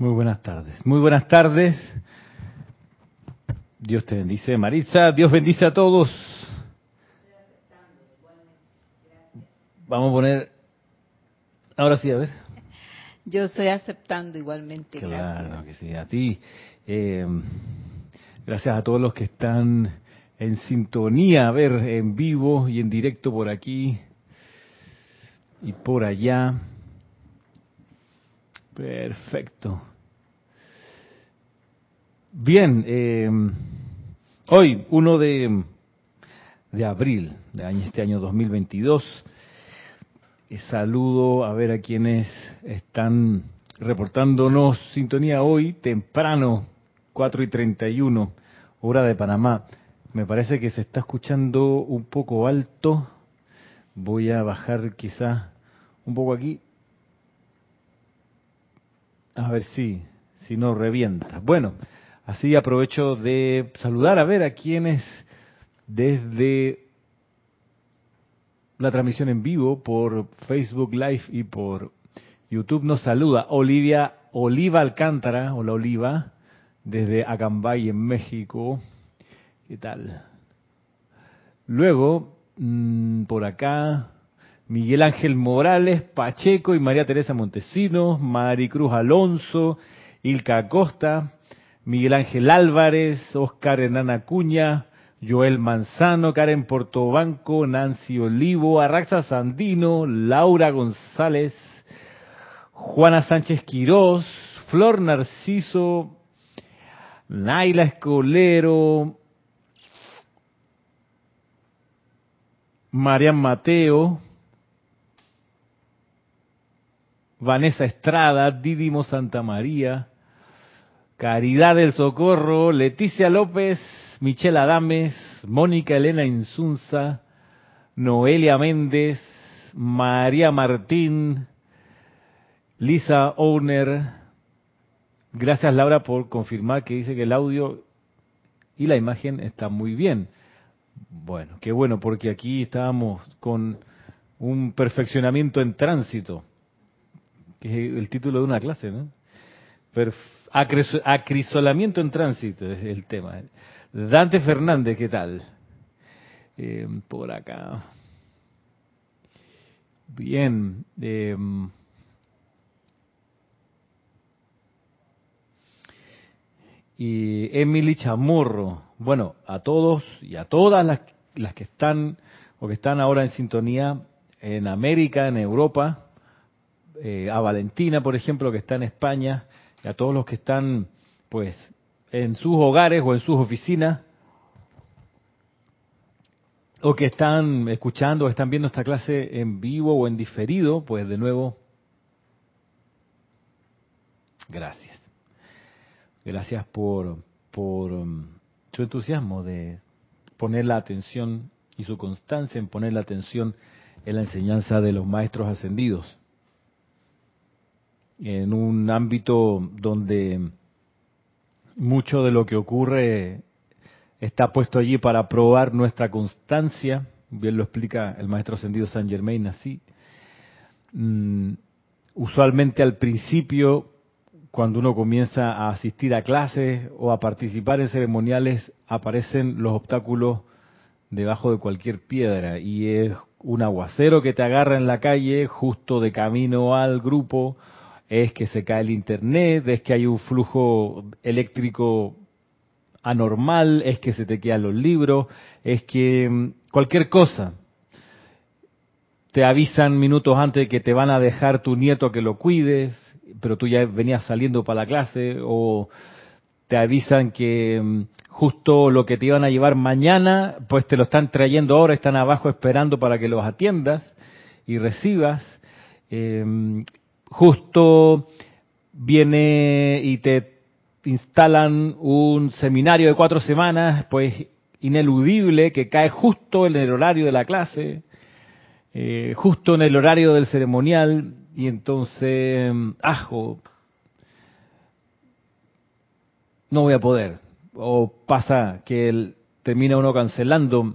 Muy buenas tardes. Muy buenas tardes. Dios te bendice, Maritza. Dios bendice a todos. Vamos a poner. Ahora sí, a ver. Yo estoy aceptando igualmente. Claro gracias. que sí, a ti. Eh, gracias a todos los que están en sintonía, a ver, en vivo y en directo por aquí y por allá. Perfecto. Bien, eh, hoy, 1 de, de abril de año, este año 2022, y saludo a ver a quienes están reportándonos sintonía hoy temprano, 4 y 31, hora de Panamá. Me parece que se está escuchando un poco alto. Voy a bajar quizás un poco aquí. A ver si, si no revienta. Bueno, así aprovecho de saludar a ver a quienes desde la transmisión en vivo por Facebook Live y por YouTube nos saluda Olivia Oliva Alcántara, hola Oliva, desde Acambay en México. ¿Qué tal? Luego, mmm, por acá, Miguel Ángel Morales, Pacheco y María Teresa Montesinos, Maricruz Alonso, Ilka Acosta, Miguel Ángel Álvarez, Oscar Hernán Acuña, Joel Manzano, Karen Portobanco, Nancy Olivo, Arraxa Sandino, Laura González, Juana Sánchez Quirós, Flor Narciso, Naila Escolero, Marian Mateo, Vanessa Estrada, Didimo Santa María, Caridad del Socorro, Leticia López, Michelle Adames, Mónica Elena Insunza, Noelia Méndez, María Martín, Lisa Owner. Gracias Laura por confirmar que dice que el audio y la imagen está muy bien. Bueno, qué bueno, porque aquí estábamos con un perfeccionamiento en tránsito, que es el título de una clase, ¿no? Acrisolamiento en tránsito es el tema. Dante Fernández, ¿qué tal? Eh, por acá. Bien. Eh, y Emily Chamorro. Bueno, a todos y a todas las, las que están o que están ahora en sintonía en América, en Europa, eh, a Valentina, por ejemplo, que está en España, y a todos los que están, pues, en sus hogares o en sus oficinas, o que están escuchando o están viendo esta clase en vivo o en diferido, pues de nuevo, gracias. Gracias por, por um, su entusiasmo de poner la atención y su constancia en poner la atención en la enseñanza de los maestros ascendidos. En un ámbito donde mucho de lo que ocurre está puesto allí para probar nuestra constancia, bien lo explica el maestro ascendido San Germain así. Mm, usualmente al principio cuando uno comienza a asistir a clases o a participar en ceremoniales, aparecen los obstáculos debajo de cualquier piedra y es un aguacero que te agarra en la calle justo de camino al grupo, es que se cae el internet, es que hay un flujo eléctrico anormal, es que se te quedan los libros, es que cualquier cosa. Te avisan minutos antes que te van a dejar tu nieto que lo cuides, pero tú ya venías saliendo para la clase o te avisan que justo lo que te iban a llevar mañana, pues te lo están trayendo ahora, están abajo esperando para que los atiendas y recibas. Eh, justo viene y te instalan un seminario de cuatro semanas, pues ineludible, que cae justo en el horario de la clase, eh, justo en el horario del ceremonial, y entonces, ajo, no voy a poder. O pasa que termina uno cancelando.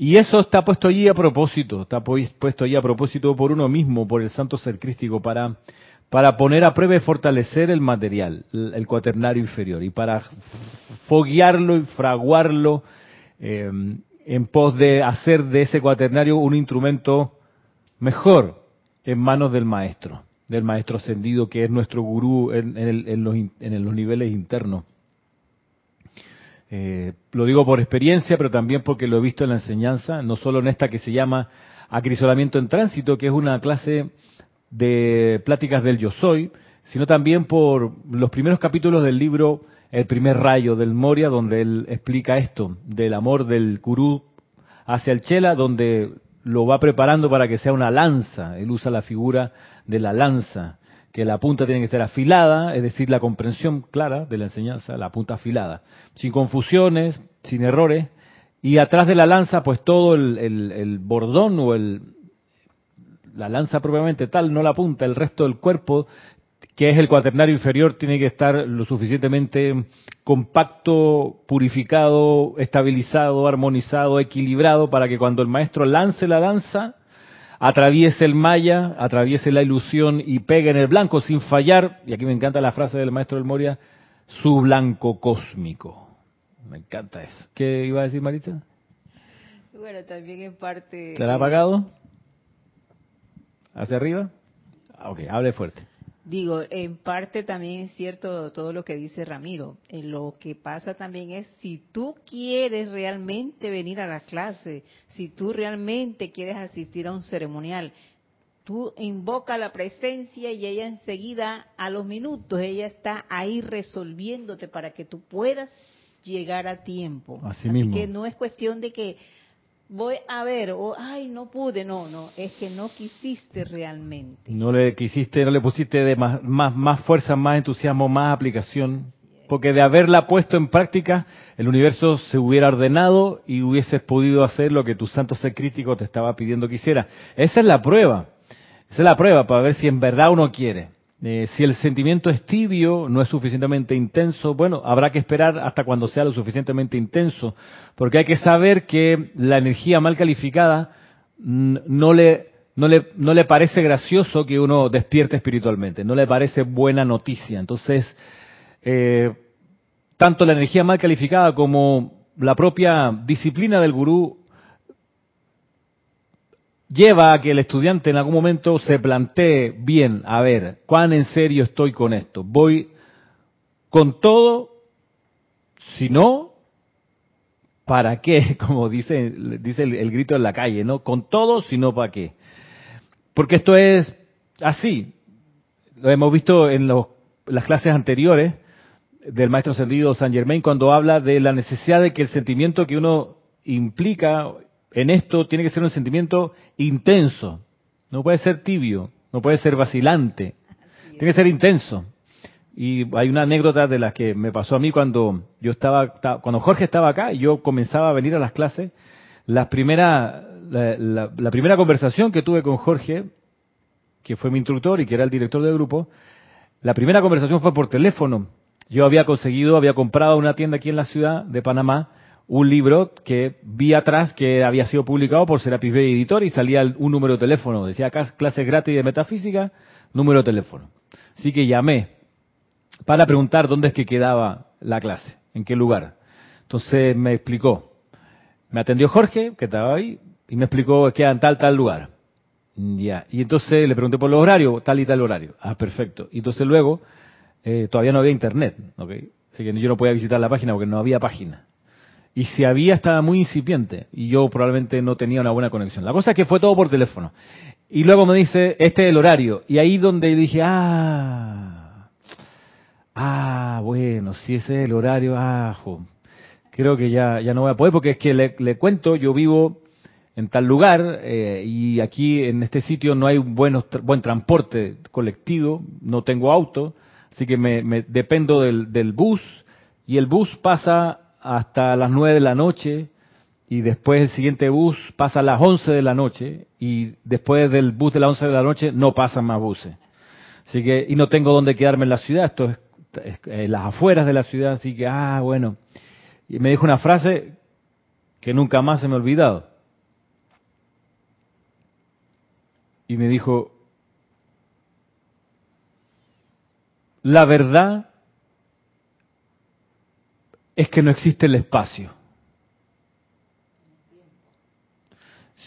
Y eso está puesto allí a propósito, está puesto allí a propósito por uno mismo, por el santo ser crístico, para para poner a prueba y fortalecer el material, el, cuaternario inferior, y para foguearlo y fraguarlo eh, en pos de hacer de ese cuaternario un instrumento mejor en manos del maestro, del maestro ascendido que es nuestro gurú en, los, en los, niveles internos. Eh, lo digo por experiencia, pero también porque lo he visto en la enseñanza, no solo en esta que se llama acrisolamiento en tránsito, que es una clase de pláticas del yo soy, sino también por los primeros capítulos del libro El primer rayo del Moria, donde él explica esto, del amor del gurú hacia el chela, donde lo va preparando para que sea una lanza. Él usa la figura de la lanza, que la punta tiene que ser afilada, es decir, la comprensión clara de la enseñanza, la punta afilada, sin confusiones, sin errores, y atrás de la lanza, pues todo el, el bordón o el, la lanza propiamente tal, no la punta, el resto del cuerpo, que es el cuaternario inferior, tiene que estar lo suficientemente compacto, purificado, estabilizado, armonizado, equilibrado, para que cuando el maestro lance la danza, atraviese el maya, atraviese la ilusión y pegue en el blanco sin fallar, y aquí me encanta la frase del maestro del Moria, su blanco cósmico. Me encanta eso. ¿Qué iba a decir Marita? Bueno, también en parte... ¿Te la ha apagado? ¿Hacia arriba? Ah, ok, hable fuerte. Digo, en parte también es cierto todo lo que dice Ramiro. Eh, lo que pasa también es si tú quieres realmente venir a la clase, si tú realmente quieres asistir a un ceremonial, tú invoca la presencia y ella enseguida, a los minutos, ella está ahí resolviéndote para que tú puedas llegar a tiempo. Así, Así que no es cuestión de que voy a ver, o ay, no pude, no, no, es que no quisiste realmente. No le quisiste, no le pusiste de más, más, más fuerza, más entusiasmo, más aplicación. Porque de haberla puesto en práctica, el universo se hubiera ordenado y hubieses podido hacer lo que tu santo ser crítico te estaba pidiendo que hiciera. Esa es la prueba. Esa es la prueba para ver si en verdad uno quiere. Eh, si el sentimiento es tibio, no es suficientemente intenso, bueno, habrá que esperar hasta cuando sea lo suficientemente intenso, porque hay que saber que la energía mal calificada no le, no le, no le parece gracioso que uno despierte espiritualmente, no le parece buena noticia. Entonces, eh, tanto la energía mal calificada como la propia disciplina del gurú lleva a que el estudiante en algún momento se plantee bien, a ver, cuán en serio estoy con esto. Voy con todo, si no, ¿para qué? Como dice, dice el, grito en la calle, ¿no? Con todo, si no, ¿para qué? Porque esto es así. Lo hemos visto en las clases anteriores del maestro sentido San Germain cuando habla de la necesidad de que el sentimiento que uno implica en esto tiene que ser un sentimiento intenso, no puede ser tibio, no puede ser vacilante, tiene que ser intenso. Y hay una anécdota de la que me pasó a mí cuando yo estaba, cuando Jorge estaba acá y yo comenzaba a venir a las clases, la primera, la, primera conversación que tuve con Jorge, que fue mi instructor y que era el director del grupo, la primera conversación fue por teléfono. Yo había conseguido, había comprado una tienda aquí en la ciudad de Panamá, un libro que vi atrás que había sido publicado por Serapis Bay Editor y salía un número de teléfono. Decía acá clases gratis de metafísica, número de teléfono. Así que llamé para preguntar dónde es que quedaba la clase, en qué lugar. Entonces me explicó. Me atendió Jorge, que estaba ahí, y me explicó que queda en tal, tal lugar. Ya. Y entonces le pregunté por los horarios, tal y tal horario. Ah, perfecto. Y entonces luego, eh, todavía no había internet, ¿ok? Así que yo no podía visitar la página porque no había página. Y si había, estaba muy incipiente. Y yo probablemente no tenía una buena conexión. La cosa es que fue todo por teléfono. Y luego me dice, este es el horario. Y ahí donde dije, ah, ah, bueno, si ese es el horario, ah, creo que ya, ya no voy a poder porque es que le, cuento, yo vivo en tal lugar eh, y aquí en este sitio no hay buenos, buen transporte colectivo, no tengo auto, así que me, me dependo del, del bus y el bus pasa hasta las 9 de la noche y después el siguiente bus pasa a las 11 de la noche y después del bus de las 11 de la noche no pasan más buses. Así que, y no tengo dónde quedarme en la ciudad, esto es, en las afueras de la ciudad, así que, ah, bueno. Y me dijo una frase que nunca más se me ha olvidado. Y me dijo, la verdad es que no existe el espacio.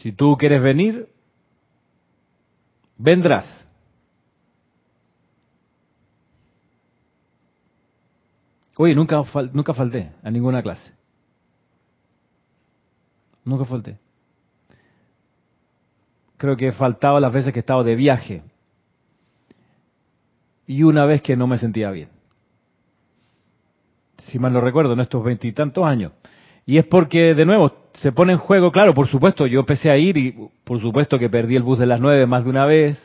Si tú quieres venir, vendrás. Oye, nunca, nunca falté a ninguna clase. Nunca falté. Creo que he faltado las veces que he estado de viaje. Y una vez que no me sentía bien. Si mal no recuerdo, en estos veintitantos años. Y es porque, de nuevo, se pone en juego, claro, por supuesto, yo empecé a ir y por supuesto que perdí el bus de las nueve más de una vez,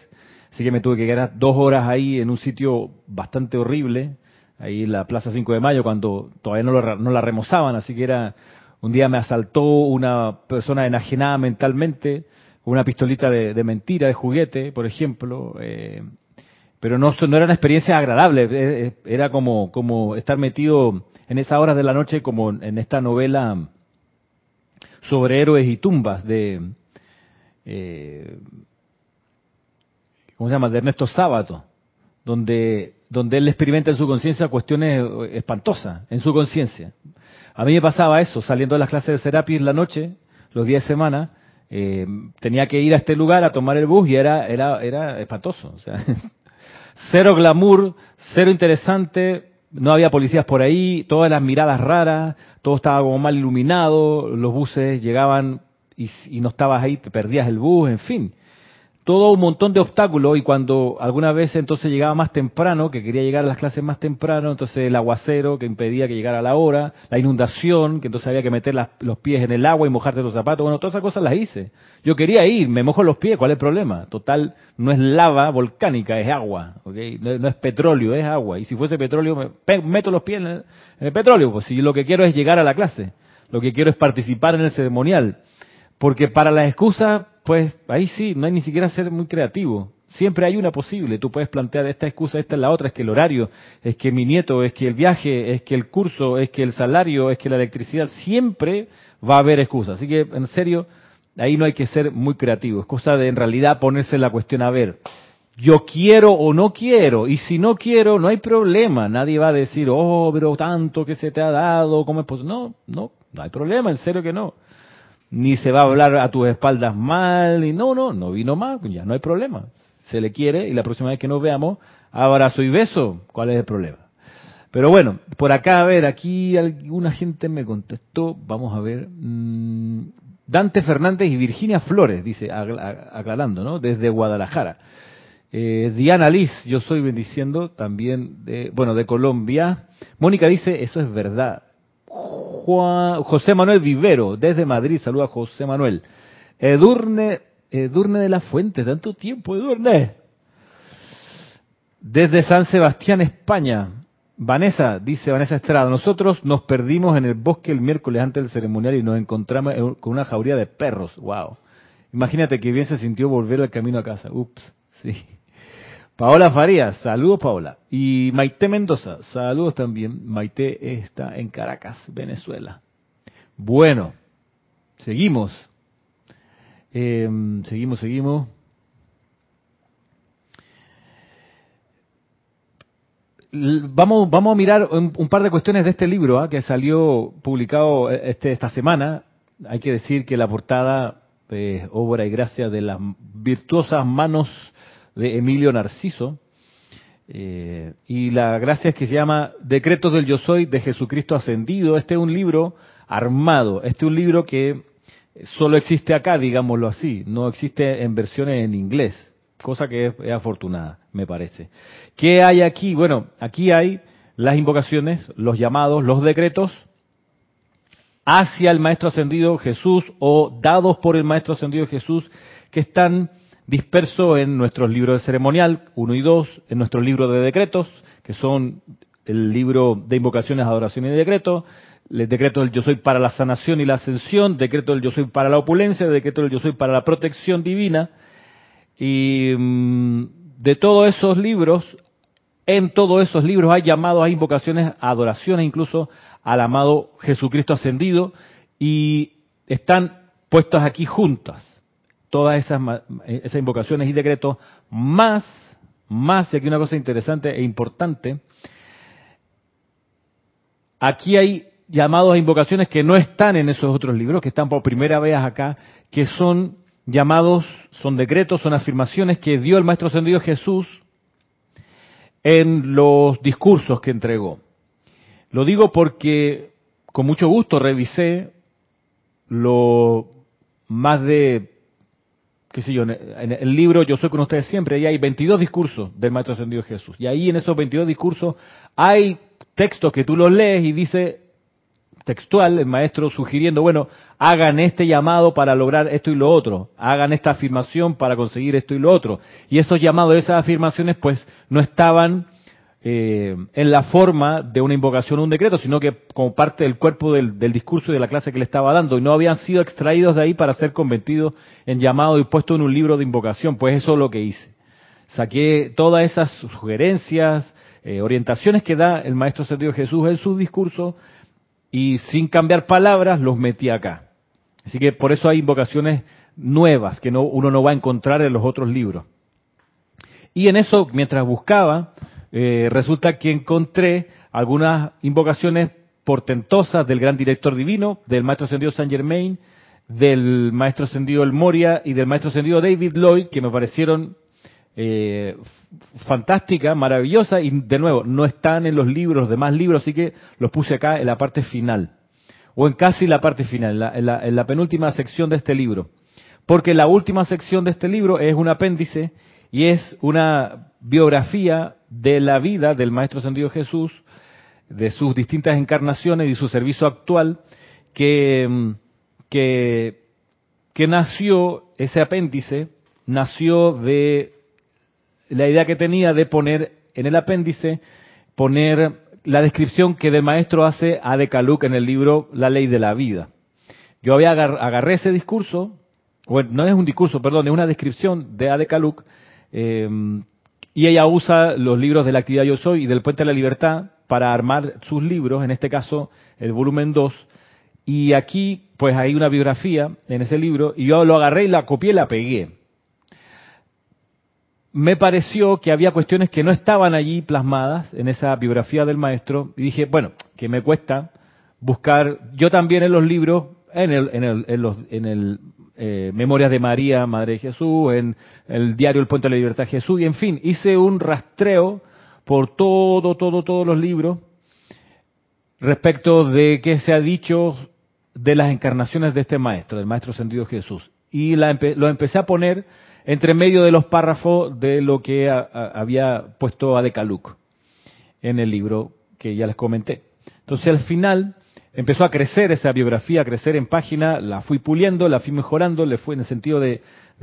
así que me tuve que quedar dos horas ahí en un sitio bastante horrible, ahí en la Plaza 5 de Mayo, cuando todavía no, no la remozaban, así que era, un día me asaltó una persona enajenada mentalmente, una pistolita de, mentira, de juguete, por ejemplo, eh, pero no, no era una experiencia agradable, eh, eh, era como, estar metido en esas horas de la noche como en esta novela sobre héroes y tumbas de, eh, ¿cómo se llama?, de Ernesto Sábato, donde, donde él experimenta en su conciencia cuestiones espantosas, en su conciencia. A mí me pasaba eso, saliendo de las clases de Serapis la noche, los días de semana, eh, tenía que ir a este lugar a tomar el bus y era, era, era espantoso. O sea, cero glamour, cero interesante, no había policías por ahí, todas las miradas raras, todo estaba como mal iluminado, los buses llegaban y, y, no estabas ahí, te perdías el bus, en fin todo un montón de obstáculos y cuando alguna vez entonces llegaba más temprano, que quería llegar a las clases más temprano, entonces el aguacero que impedía que llegara a la hora, la inundación, que entonces había que meter los pies en el agua y mojarte los zapatos, bueno, todas esas cosas las hice. Yo quería ir, me mojo los pies, ¿cuál es el problema? Total, no es lava volcánica, es agua, ¿okay? no, es petróleo, es agua. Y si fuese petróleo, me meto los pies en el, en el petróleo, pues si lo que quiero es llegar a la clase, lo que quiero es participar en el ceremonial. Porque para las excusas pues ahí sí, no hay ni siquiera ser muy creativo. Siempre hay una posible. Tú puedes plantear esta excusa, esta es la otra, es que el horario, es que mi nieto, es que el viaje, es que el curso, es que el salario, es que la electricidad. Siempre va a haber excusas. Así que, en serio, ahí no hay que ser muy creativo. Es cosa de en realidad ponerse la cuestión a ver. Yo quiero o no quiero. Y si no quiero, no hay problema. Nadie va a decir, oh, pero tanto que se te ha dado, ¿cómo es posible? No, no, no hay problema, en serio que no ni se va a hablar a tus espaldas mal, y no, no, no vino mal, ya no hay problema. Se le quiere y la próxima vez que nos veamos, abrazo y beso, ¿cuál es el problema? Pero bueno, por acá, a ver, aquí alguna gente me contestó, vamos a ver, mm, Dante Fernández y Virginia Flores, dice, aclarando, ¿no? Desde Guadalajara. Eh, Diana Liz, yo soy bendiciendo también de, bueno, de Colombia. Mónica dice, eso es verdad. José Manuel Vivero, desde Madrid, saluda a José Manuel. Edurne, Edurne de la Fuente, tanto tiempo, Edurne. Desde San Sebastián, España. Vanessa, dice Vanessa Estrada, nosotros nos perdimos en el bosque el miércoles antes del ceremonial y nos encontramos con una jauría de perros. Wow. Imagínate que bien se sintió volver al camino a casa. Ups, sí. Paola Farías, saludos Paola. Y Maite Mendoza, saludos también. Maite está en Caracas, Venezuela. Bueno, seguimos. Em, seguimos, seguimos. Vamos, vamos a mirar un, par de cuestiones de este libro ¿ah? que salió publicado eh, este, esta semana. Hay que decir que la portada, es obra y gracia de las virtuosas manos de Emilio Narciso. Eh, y la gracia es que se llama Decretos del Yo Soy de Jesucristo Ascendido. Este es un libro armado, este es un libro que solo existe acá, digámoslo así, no existe en versiones en inglés, cosa que es, afortunada, me parece. ¿Qué hay aquí? Bueno, aquí hay las invocaciones, los llamados, los decretos hacia el Maestro Ascendido Jesús o dados por el Maestro Ascendido Jesús que están disperso en nuestros libros de ceremonial 1 y 2, en nuestro libro de decretos, que son el libro de invocaciones, adoración y decreto, el decreto del yo soy para la sanación y la ascensión, decreto del yo soy para la opulencia, decreto del yo soy para la protección divina. Y mm, de todos esos libros, en todos esos libros hay llamados, hay invocaciones, adoraciones incluso al amado Jesucristo ascendido y están puestas aquí juntas todas esas, esas invocaciones y decretos, más más, y aquí una cosa interesante e importante, aquí hay llamados a invocaciones que no están en esos otros libros, que están por primera vez acá, que son llamados, son decretos, son afirmaciones que dio el Maestro Ascendido Jesús en los discursos que entregó. Lo digo porque con mucho gusto revisé lo más de, qué sé yo, en el libro Yo soy con ustedes siempre, ahí hay 22 discursos del Maestro Ascendido Jesús. Y ahí en esos 22 discursos hay textos que tú los lees y dice textual, el maestro sugiriendo, bueno, hagan este llamado para lograr esto y lo otro, hagan esta afirmación para conseguir esto y lo otro. Y esos llamados, esas afirmaciones, pues no estaban eh, en la forma de una invocación o un decreto, sino que como parte del cuerpo del, discurso y de la clase que le estaba dando, y no habían sido extraídos de ahí para ser convertidos en llamado y puesto en un libro de invocación. Pues eso es lo que hice. Saqué todas esas sugerencias, eh, orientaciones que da el Maestro Sentido Jesús en su discurso, y sin cambiar palabras los metí acá. Así que por eso hay invocaciones nuevas que no, uno no va a encontrar en los otros libros. Y en eso, mientras buscaba, eh, resulta que encontré algunas invocaciones portentosas del gran director divino, del maestro ascendido Saint Germain, del maestro ascendido El Moria y del maestro ascendido David Lloyd, que me parecieron eh, fantástica, maravillosa, y de nuevo, no están en los libros, los demás libros, así que los puse acá en la parte final, o en casi la parte final, en la, en la penúltima sección de este libro. Porque la última sección de este libro es un apéndice y es una biografía de la vida del Maestro Ascendido Jesús, de sus distintas encarnaciones y su servicio actual, que, que, que nació, ese apéndice, nació de la idea que tenía de poner en el apéndice, poner la descripción que del maestro hace a De en el libro La ley de la vida. Yo había agarré ese discurso, bueno, no es un discurso, perdón, es una descripción de Ade eh, y ella usa los libros de la actividad Yo Soy y del Puente de la Libertad para armar sus libros, en este caso el volumen 2. Y aquí, pues hay una biografía en ese libro, y yo lo agarré y la copié y la pegué me pareció que había cuestiones que no estaban allí plasmadas en esa biografía del maestro y dije, bueno, que me cuesta buscar, yo también en los libros, en el, en el, en los, en el eh, Memorias de María, Madre de Jesús, en el diario El Puente de la Libertad Jesús, y en fin, hice un rastreo por todo, todo, todos los libros respecto de qué se ha dicho de las encarnaciones de este maestro, del maestro sentido Jesús. Y la, lo empecé a poner entre medio de los párrafos de lo que había puesto a Decaluc en el libro que ya les comenté. Entonces al final empezó a crecer esa biografía, a crecer en página, la fui puliendo, la fui mejorando, le fue en el sentido de,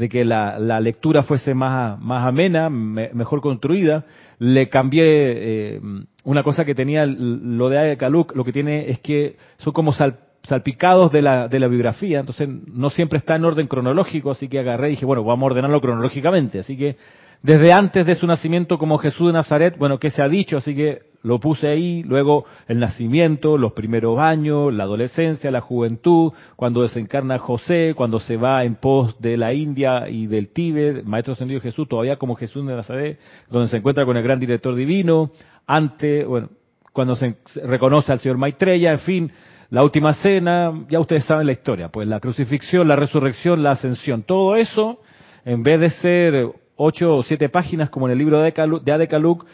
que la, lectura fuese más, más amena, mejor construida. Le cambié eh, una cosa que tenía lo de Adecaluc, lo que tiene es que son como sal, salpicados de la, de la biografía, entonces no siempre está en orden cronológico, así que agarré y dije, bueno, vamos a ordenarlo cronológicamente, así que desde antes de su nacimiento como Jesús de Nazaret, bueno, ¿qué se ha dicho? Así que lo puse ahí, luego el nacimiento, los primeros años, la adolescencia, la juventud, cuando desencarna José, cuando se va en pos de la India y del Tíbet, Maestro Ascendido Jesús, todavía como Jesús de Nazaret, donde se encuentra con el gran director divino, antes, bueno, cuando se reconoce al señor Maitreya, en fin, la última cena, ya ustedes saben la historia, pues la crucifixión, la resurrección, la ascensión, todo eso, en vez de ser ocho o siete páginas como en el libro de Adecaluc,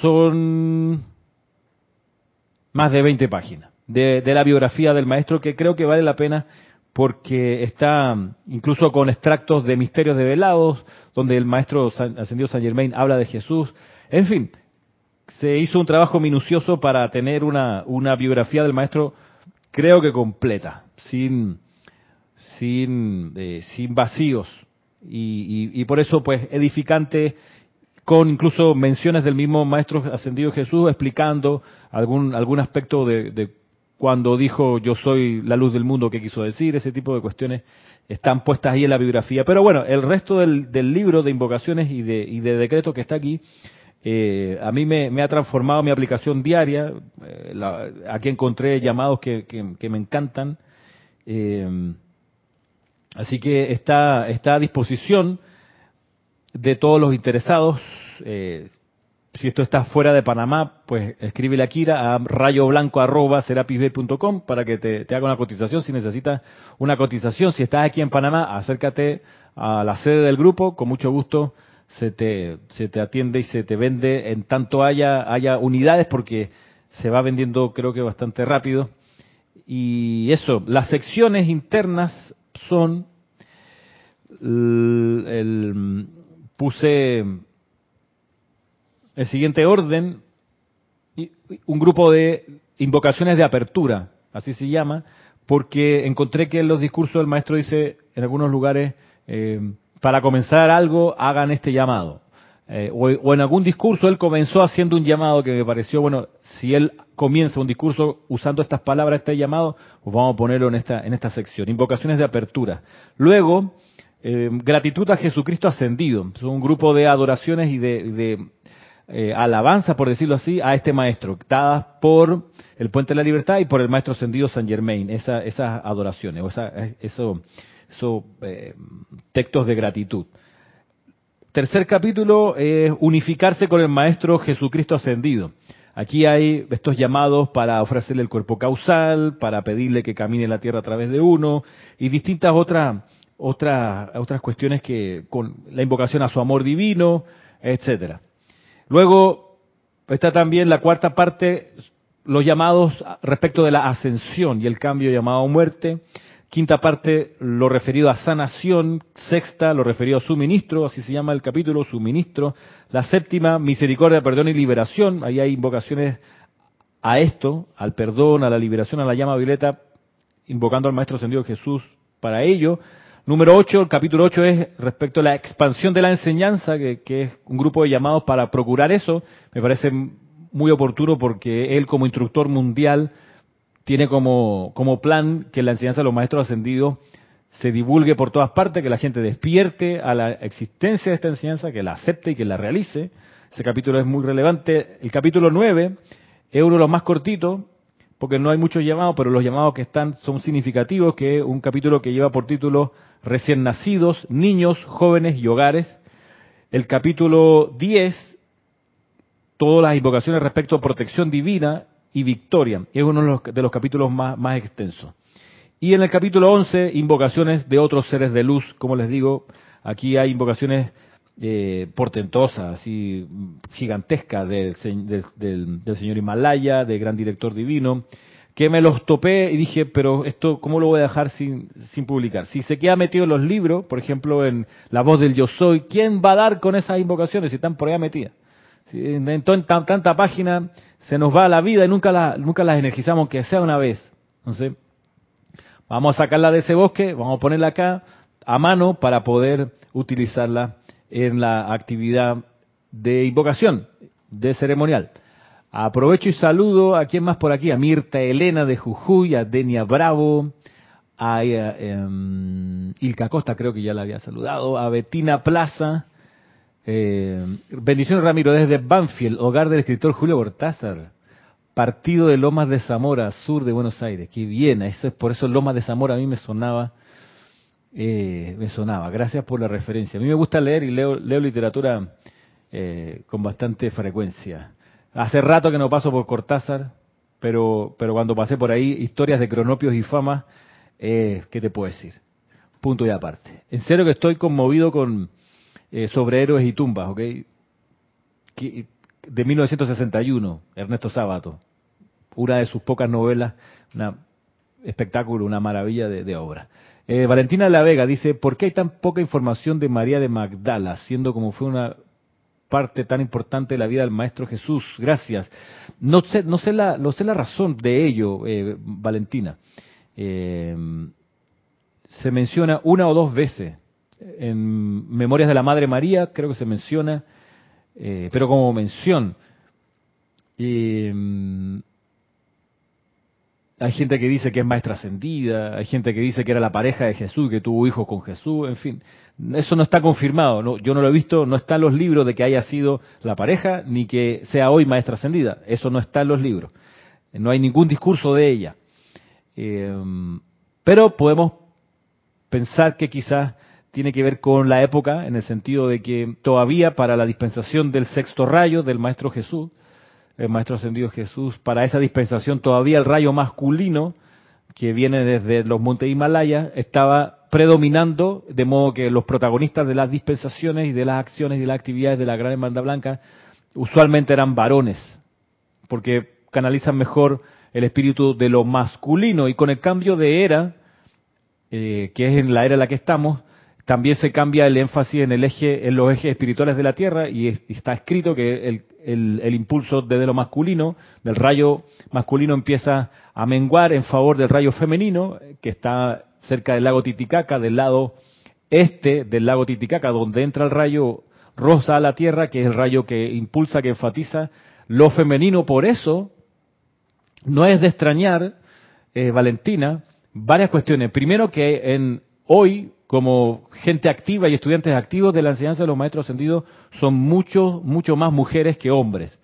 son más de 20 páginas de, la biografía del maestro que creo que vale la pena porque está incluso con extractos de misterios develados, donde el maestro ascendido San Germain habla de Jesús. En fin, se hizo un trabajo minucioso para tener una, una biografía del maestro creo que completa, sin, sin, eh, sin vacíos. Y, por eso, pues, edificante, con incluso menciones del mismo Maestro Ascendido Jesús explicando algún, algún aspecto de, cuando dijo yo soy la luz del mundo, qué quiso decir, ese tipo de cuestiones están puestas ahí en la biografía. Pero bueno, el resto del, del libro de invocaciones y de, y de decretos que está aquí, eh, a mí me, ha transformado mi aplicación diaria. Eh, aquí encontré llamados que, me encantan. Eh, así que está, está a disposición de todos los interesados eh, si esto está fuera de Panamá, pues escríbele a Kira a rayoblanco.com para que te, haga una cotización. Si necesitas una cotización, si estás aquí en Panamá, acércate a la sede del grupo, con mucho gusto se te, se te atiende y se te vende en tanto haya, haya unidades porque se va vendiendo creo que bastante rápido. Y eso, las secciones internas son, el, puse el siguiente orden, un grupo de invocaciones de apertura, así se llama, porque encontré que en los discursos del maestro dice en algunos lugares, eh, para comenzar algo, hagan este llamado. Eh, o, o, en algún discurso él comenzó haciendo un llamado que me pareció, bueno, si él comienza un discurso usando estas palabras, este llamado, pues vamos a ponerlo en esta, en esta sección. Invocaciones de apertura. Luego, eh, gratitud a Jesucristo ascendido. Son un grupo de adoraciones y de, eh, alabanza, por decirlo así, a este maestro, dadas por el Puente de la Libertad y por el maestro ascendido San Germain, esa, esas adoraciones, o esa, eso, eso eh, textos de gratitud. Tercer capítulo es unificarse con el maestro Jesucristo ascendido. Aquí hay estos llamados para ofrecerle el cuerpo causal, para pedirle que camine la tierra a través de uno y distintas otras otras otras cuestiones que con la invocación a su amor divino, etcétera. Luego está también la cuarta parte, los llamados respecto de la ascensión y el cambio llamado muerte. Quinta parte, lo referido a sanación. Sexta, lo referido a suministro, así se llama el capítulo, suministro. La séptima, misericordia, perdón y liberación. Ahí hay invocaciones a esto, al perdón, a la liberación, a la llama violeta, invocando al Maestro Ascendido Jesús para ello. Número 8, el capítulo 8 es respecto a la expansión de la enseñanza, que, es un grupo de llamados para procurar eso. Me parece muy oportuno porque él como instructor mundial tiene como, como plan que la enseñanza de los maestros ascendidos se divulgue por todas partes, que la gente despierte a la existencia de esta enseñanza, que la acepte y que la realice. Ese capítulo es muy relevante. El capítulo 9 es uno de los más cortitos, porque no hay muchos llamados, pero los llamados que están son significativos, que es un capítulo que lleva por título recién nacidos, niños, jóvenes y hogares. El capítulo 10, todas las invocaciones respecto a protección divina y victoria. Es uno de los, capítulos más, más, extensos. Y en el capítulo 11, invocaciones de otros seres de luz. Como les digo, aquí hay invocaciones eh, portentosas, así gigantescas del, del, señor Himalaya, del gran director divino que me los topé y dije, pero esto, ¿cómo lo voy a dejar sin, sin publicar? Si se queda metido en los libros, por ejemplo, en La voz del yo soy, ¿quién va a dar con esas invocaciones si están por allá metidas? Si en tanta, página se nos va la vida y nunca, la, nunca las energizamos, aunque sea una vez. Entonces, vamos a sacarla de ese bosque, vamos a ponerla acá a mano para poder utilizarla en la actividad de invocación, de ceremonial. Aprovecho y saludo a quién más por aquí, a Mirta Elena de Jujuy, a Denia Bravo, a, um, Ilka Costa, creo que ya la había saludado, a Betina Plaza, eh, bendiciones Ramiro desde Banfield, hogar del escritor Julio Cortázar, partido de Lomas de Zamora, sur de Buenos Aires, qué bien, eso es por eso Lomas de Zamora a mí me sonaba, eh, me sonaba, gracias por la referencia. A mí me gusta leer y leo, leo literatura eh, con bastante frecuencia. Hace rato que no paso por Cortázar, pero, pero cuando pasé por ahí, historias de cronopios y fama, eh, ¿qué te puedo decir? Punto y aparte. En serio que estoy conmovido con eh, Sobre héroes y tumbas, ¿ok? De 1961, Ernesto Sábato. Una de sus pocas novelas, un espectáculo, una maravilla de obra. Eh, Valentina La Vega dice, ¿por qué hay tan poca información de María de Magdala, siendo como fue una parte tan importante de la vida del Maestro Jesús. Gracias. No sé, la, razón de ello, eh, Valentina. Eh, se menciona una o dos veces. En Memorias de la Madre María creo que se menciona, pero como mención. Hay gente que dice que es maestra ascendida, hay gente que dice que era la pareja de Jesús, que tuvo hijos con Jesús, en fin. Eso no está confirmado, yo no lo he visto, no está en los libros de que haya sido la pareja, ni que sea hoy maestra ascendida. Eso no está en los libros. No hay ningún discurso de ella. Eh, pero podemos pensar que quizás tiene que ver con la época, en el sentido de que todavía para la dispensación del sexto rayo del Maestro Jesús, el Maestro Ascendido Jesús, para esa dispensación todavía el rayo masculino, que viene desde los montes Himalaya, estaba predominando, de modo que los protagonistas de las dispensaciones y de las acciones y de las actividades de la Gran Hermandad Blanca usualmente eran varones, porque canalizan mejor el espíritu de lo masculino. Y con el cambio de era, eh, que es en la era en la que estamos, también se cambia el énfasis en el eje, en los ejes espirituales de la Tierra y, está escrito que el, el, impulso desde lo masculino, del rayo masculino empieza a menguar en favor del rayo femenino, que está cerca del lago Titicaca, del lado este del lago Titicaca, donde entra el rayo rosa a la Tierra, que es el rayo que impulsa, que enfatiza lo femenino. Por eso, no es de extrañar, eh, Valentina, varias cuestiones. Primero que en hoy, como gente activa y estudiantes activos de la enseñanza de los maestros ascendidos, son mucho, mucho más mujeres que hombres.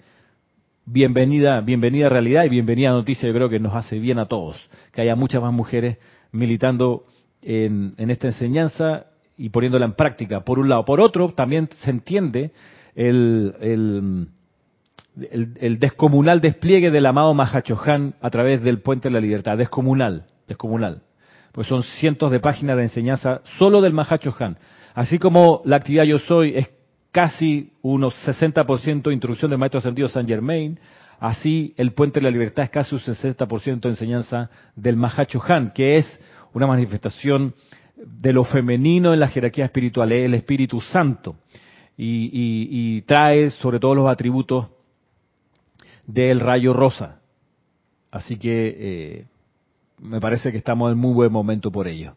Bienvenida, bienvenida realidad y bienvenida noticia, yo creo que nos hace bien a todos, que haya muchas más mujeres militando en, esta enseñanza y poniéndola en práctica, por un lado. Por otro, también se entiende el, el, el, descomunal despliegue del amado Mahachohan a través del Puente de la Libertad. Descomunal, descomunal. Pues son cientos de páginas de enseñanza solo del Mahachohan. Así como la actividad Yo Soy es casi unos 60% introducción del Maestro Ascendido San Germain, así el Puente de la Libertad es casi un 60% de enseñanza del Mahachohan, que es una manifestación de lo femenino en la jerarquía espiritual, es el Espíritu Santo. Y, trae sobre todo los atributos del rayo rosa. Así que eh, me parece que estamos en muy buen momento por ello.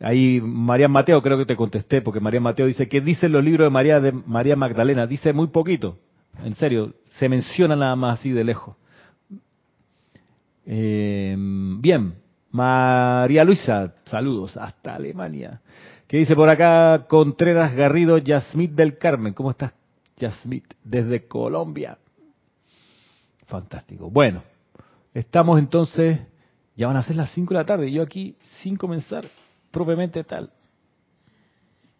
Ahí María Mateo creo que te contesté, porque María Mateo dice, ¿qué dicen los libros de María, de María Magdalena? Dice muy poquito, en serio, se menciona nada más así de lejos. Eh, bien, María Luisa, saludos hasta Alemania. ¿Qué dice por acá Contreras Garrido, Yasmit del Carmen? ¿Cómo estás, Yasmit? Desde Colombia. Fantástico. Bueno, estamos entonces, ya van a ser las 5 de la tarde, yo aquí sin comenzar propiamente tal.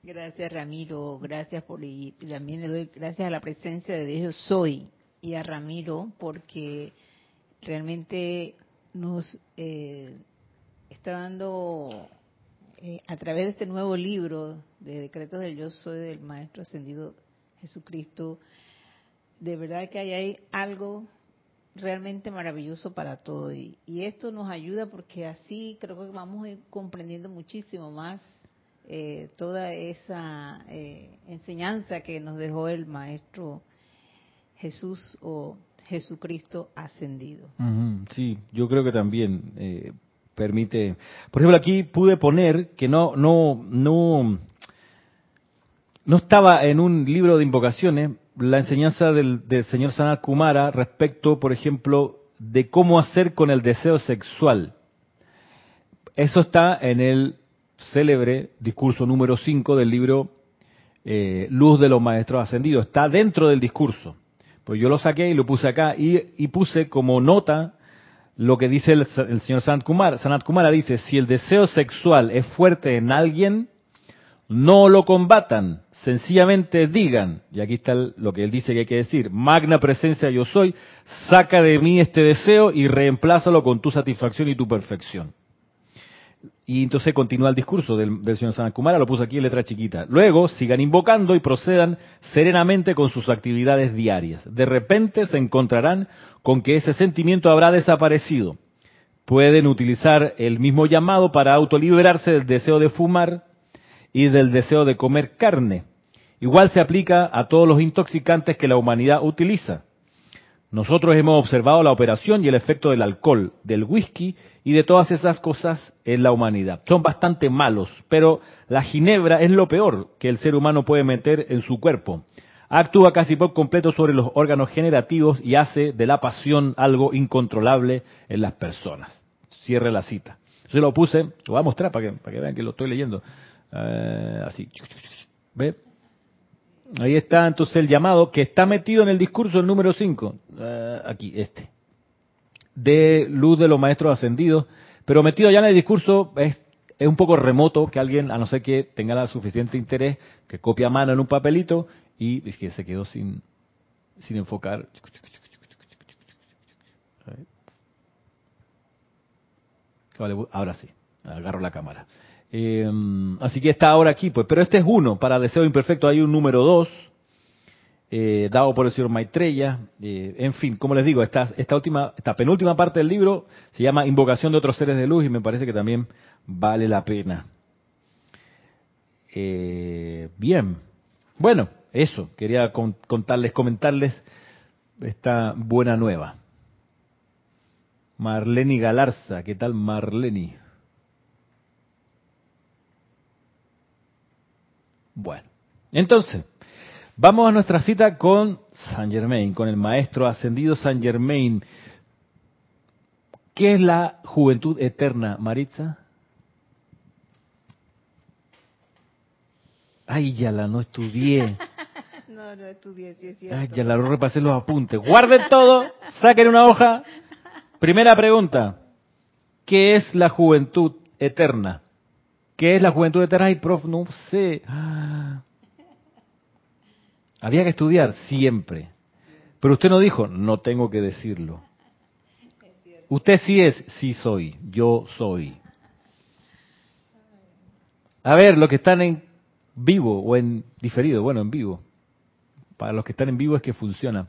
Gracias Ramiro, gracias por y también le doy gracias a la presencia de Dios soy y a Ramiro porque realmente nos eh, está dando eh, a través de este nuevo libro de decretos del yo soy del maestro ascendido Jesucristo de verdad que hay algo realmente maravilloso para todo. Y, esto nos ayuda porque así creo que vamos a ir comprendiendo muchísimo más eh, toda esa eh, enseñanza que nos dejó el Maestro Jesús o Jesucristo ascendido. sí, yo creo que también eh, permite. Por ejemplo, aquí pude poner que no, no, no, no estaba en un libro de invocaciones, la enseñanza del, señor Sanat Kumara respecto, por ejemplo, de cómo hacer con el deseo sexual. Eso está en el célebre discurso número 5 del libro eh, Luz de los Maestros Ascendidos. Está dentro del discurso. Pues yo lo saqué y lo puse acá y, puse como nota lo que dice el, señor Sanat Kumara. Sanat Kumara dice, si el deseo sexual es fuerte en alguien, no lo combatan, sencillamente digan, y aquí está lo que él dice que hay que decir, magna presencia yo soy, saca de mí este deseo y reemplázalo con tu satisfacción y tu perfección. Y entonces continúa el discurso del, señor Sanakumara, lo puso aquí en letra chiquita. Luego sigan invocando y procedan serenamente con sus actividades diarias. De repente se encontrarán con que ese sentimiento habrá desaparecido. Pueden utilizar el mismo llamado para autoliberarse del deseo de fumar y del deseo de comer carne Igual se aplica a todos los intoxicantes que la humanidad utiliza. Nosotros hemos observado la operación y el efecto del alcohol, del whisky y de todas esas cosas en la humanidad. Son bastante malos, pero la ginebra es lo peor que el ser humano puede meter en su cuerpo. Actúa casi por completo sobre los órganos generativos y hace de la pasión algo incontrolable en las personas. Cierre la cita. Yo lo puse, lo voy a mostrar para que, para que vean que lo estoy leyendo. Eh, así. ¿Ve? Ahí está entonces el llamado que está metido en el discurso el número 5, eh, aquí, este, de luz de los maestros ascendidos, pero metido ya en el discurso es es un poco remoto que alguien, a no ser que tenga la suficiente interés, que copie a mano en un papelito y que se quedó sin, sin enfocar. ahora sí, agarro la cámara. Eh, así que está ahora aquí, pues, pero este es uno, para deseo imperfecto hay un número dos, eh, dado por el señor Maitreya. Eh, en fin, como les digo, esta, esta última, esta penúltima parte del libro se llama Invocación de otros seres de luz y me parece que también vale la pena. Eh, bien, bueno, eso, quería contarles, comentarles esta buena nueva. Marleni Galarza, ¿qué tal Marleni? Bueno, entonces, Vamos a nuestra cita con Saint Germain, con el maestro ascendido Saint Germain. ¿Qué es la juventud eterna, Maritza? Ay, ya la no estudié. no, no estudié, sí es cierto. Ay, ya la no repasé los apuntes. Guarden todo, saquen una hoja. Primera pregunta. ¿Qué es la juventud eterna? ¿Qué es la juventud eterna? Ay, prof, no sé. Había que estudiar siempre. Pero usted no dijo, no tengo que decirlo. Usted sí es, sí soy, yo soy. A ver, los que están en vivo o en diferido, bueno, en vivo. Para los que están en vivo es que funciona.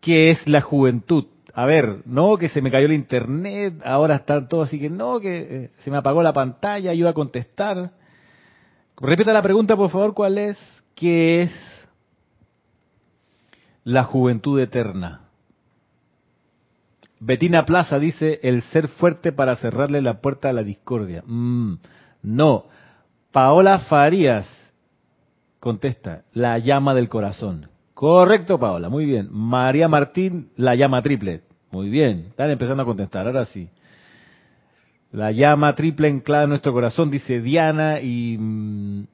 ¿Qué es la juventud? A ver, no que se me cayó el internet, ahora están todos así que no, que eh, se me apagó la pantalla, iba a contestar. Repita la pregunta, por favor, ¿cuál es? ¿Qué es la juventud eterna. Betina Plaza dice el ser fuerte para cerrarle la puerta a la discordia. Mm, no. Paola Farías contesta, la llama del corazón. Correcto, Paola, muy bien. María Martín, la llama triple. Muy bien, están empezando a contestar, ahora sí. La llama triple enclada en nuestro corazón, dice Diana y mm,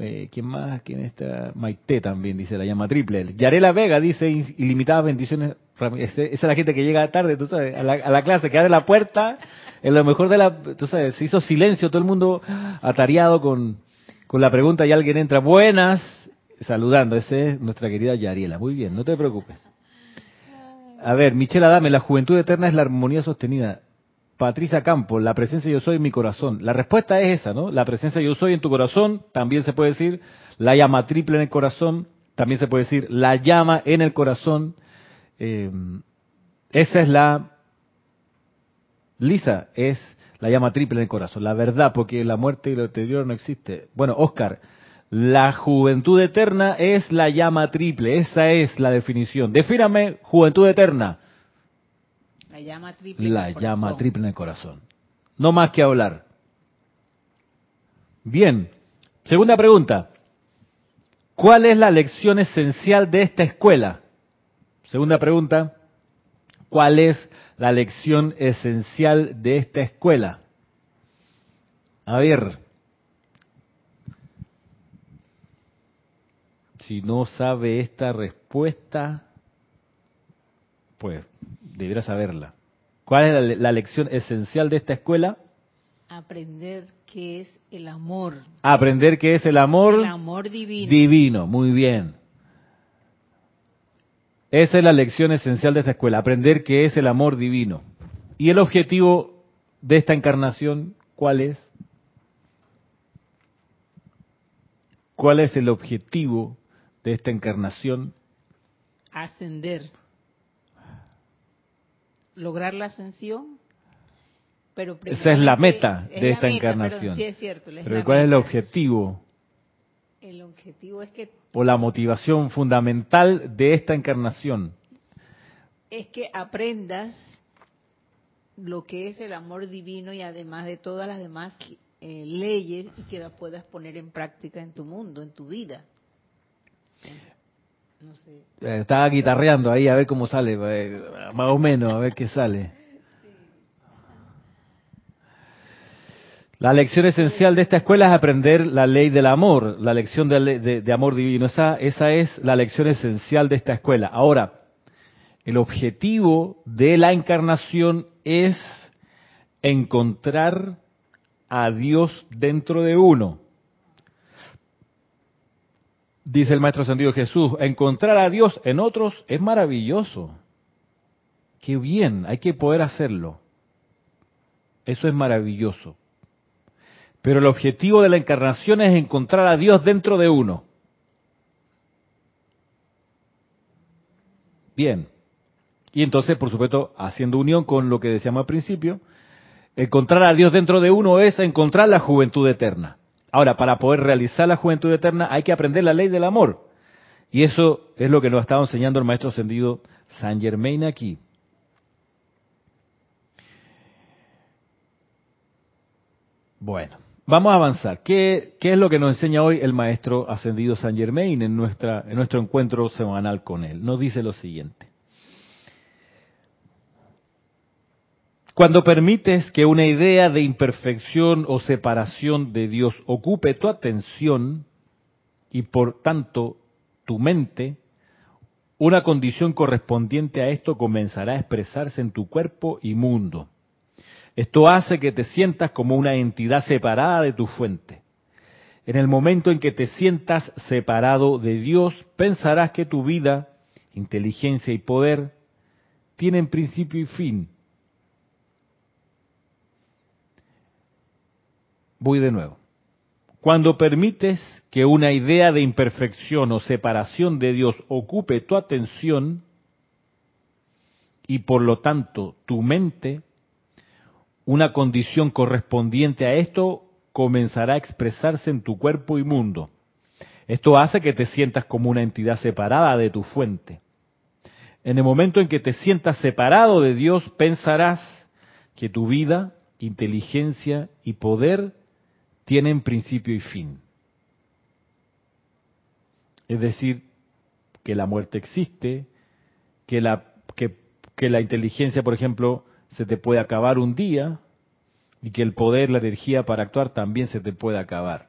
eh, ¿Quién más? ¿Quién está? Maite también dice la llama triple. Yarela Vega dice ilimitadas bendiciones. Esa es la gente que llega tarde, tú sabes, a la, clase, que abre la puerta. En lo mejor de la, tú sabes, se hizo silencio, todo el mundo atareado con, con la pregunta y alguien entra. Buenas, saludando. Esa es nuestra querida Yariela. Muy bien, no te preocupes. A ver, Michelle Adame, la juventud eterna es la armonía sostenida. Patricia Campo, la presencia yo soy en mi corazón. La respuesta es esa, ¿no? La presencia yo soy en tu corazón, también se puede decir la llama triple en el corazón, también se puede decir la llama en el corazón. Eh, esa es la, Lisa, es la llama triple en el corazón, la verdad, porque la muerte y lo anterior no existe. Bueno, Oscar, la juventud eterna es la llama triple, esa es la definición. Defíname juventud eterna. La llama triple. La llama triple en el corazón. No más que hablar. Bien. Segunda pregunta. ¿Cuál es la lección esencial de esta escuela? Segunda pregunta. ¿Cuál es la lección esencial de esta escuela? A ver. Si no sabe esta respuesta, pues debiera saberla. ¿Cuál es la, lección esencial de esta escuela? Aprender qué es el amor. Aprender qué es el amor. El amor divino. Divino, muy bien. Esa es la lección esencial de esta escuela, aprender qué es el amor divino. ¿Y el objetivo de esta encarnación cuál es? ¿Cuál es el objetivo de esta encarnación? Ascender lograr la ascensión, pero esa es la meta de esta encarnación. sí es cierto, pero ¿cuál es el objetivo? El objetivo es que o la motivación fundamental de esta encarnación es que aprendas lo que es el amor divino y además de todas las demás eh, leyes y que las puedas poner en práctica en tu mundo, en tu vida. Eh, estaba guitarreando ahí a ver cómo sale, eh, más o menos, a ver qué sale. La lección esencial de esta escuela es aprender la ley del amor, la lección de, amor divino. Esa, esa es la lección esencial de esta escuela. Ahora, el objetivo de la encarnación es encontrar a Dios dentro de uno. Dice el Maestro Ascendido Jesús, encontrar a Dios en otros es maravilloso. Qué bien, hay que poder hacerlo. Eso es maravilloso. Pero el objetivo de la encarnación es encontrar a Dios dentro de uno. Bien. Y entonces, por supuesto, haciendo unión con lo que decíamos al principio, encontrar a Dios dentro de uno es encontrar la juventud eterna. Ahora, para poder realizar la juventud eterna hay que aprender la ley del amor. Y eso es lo que nos ha estado enseñando el maestro ascendido San Germain aquí. Bueno, vamos a avanzar. ¿Qué, ¿Qué, es lo que nos enseña hoy el maestro ascendido San Germain en, nuestra, en nuestro encuentro semanal con él? Nos dice lo siguiente. Cuando permites que una idea de imperfección o separación de Dios ocupe tu atención y por tanto tu mente, una condición correspondiente a esto comenzará a expresarse en tu cuerpo y mundo. Esto hace que te sientas como una entidad separada de tu fuente. En el momento en que te sientas separado de Dios, pensarás que tu vida, inteligencia y poder tienen principio y fin Voy de nuevo. Cuando permites que una idea de imperfección o separación de Dios ocupe tu atención y por lo tanto tu mente, una condición correspondiente a esto comenzará a expresarse en tu cuerpo y mundo. Esto hace que te sientas como una entidad separada de tu fuente. En el momento en que te sientas separado de Dios, pensarás que tu vida, inteligencia y poder tienen principio y fin. Es decir, que la muerte existe, que la, que, que la inteligencia, por ejemplo, se te puede acabar un día y que el poder, la energía para actuar también se te puede acabar.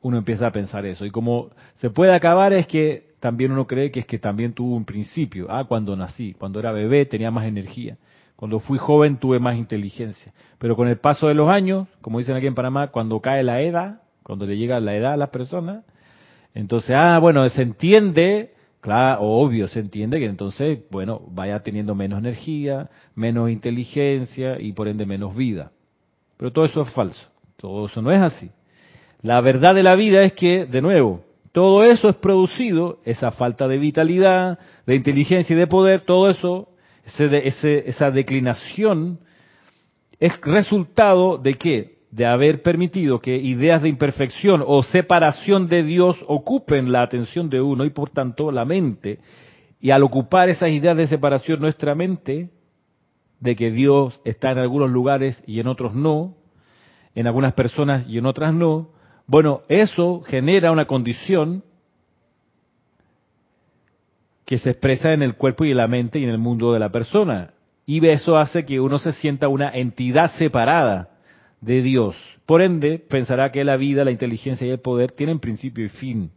Uno empieza a pensar eso. Y como se puede acabar es que también uno cree que es que también tuvo un principio. Ah, cuando nací, cuando era bebé tenía más energía. Cuando fui joven tuve más inteligencia. Pero con el paso de los años, como dicen aquí en Panamá, cuando cae la edad, cuando le llega la edad a las personas, entonces, ah, bueno, se entiende, claro, obvio, se entiende que entonces, bueno, vaya teniendo menos energía, menos inteligencia y por ende menos vida. Pero todo eso es falso. Todo eso no es así. La verdad de la vida es que, de nuevo, todo eso es producido, esa falta de vitalidad, de inteligencia y de poder, todo eso esa declinación es resultado de qué? De haber permitido que ideas de imperfección o separación de Dios ocupen la atención de uno y por tanto la mente. Y al ocupar esas ideas de separación nuestra mente, de que Dios está en algunos lugares y en otros no, en algunas personas y en otras no, bueno, eso genera una condición que se expresa en el cuerpo y en la mente y en el mundo de la persona. Y eso hace que uno se sienta una entidad separada de Dios. Por ende, pensará que la vida, la inteligencia y el poder tienen principio y fin.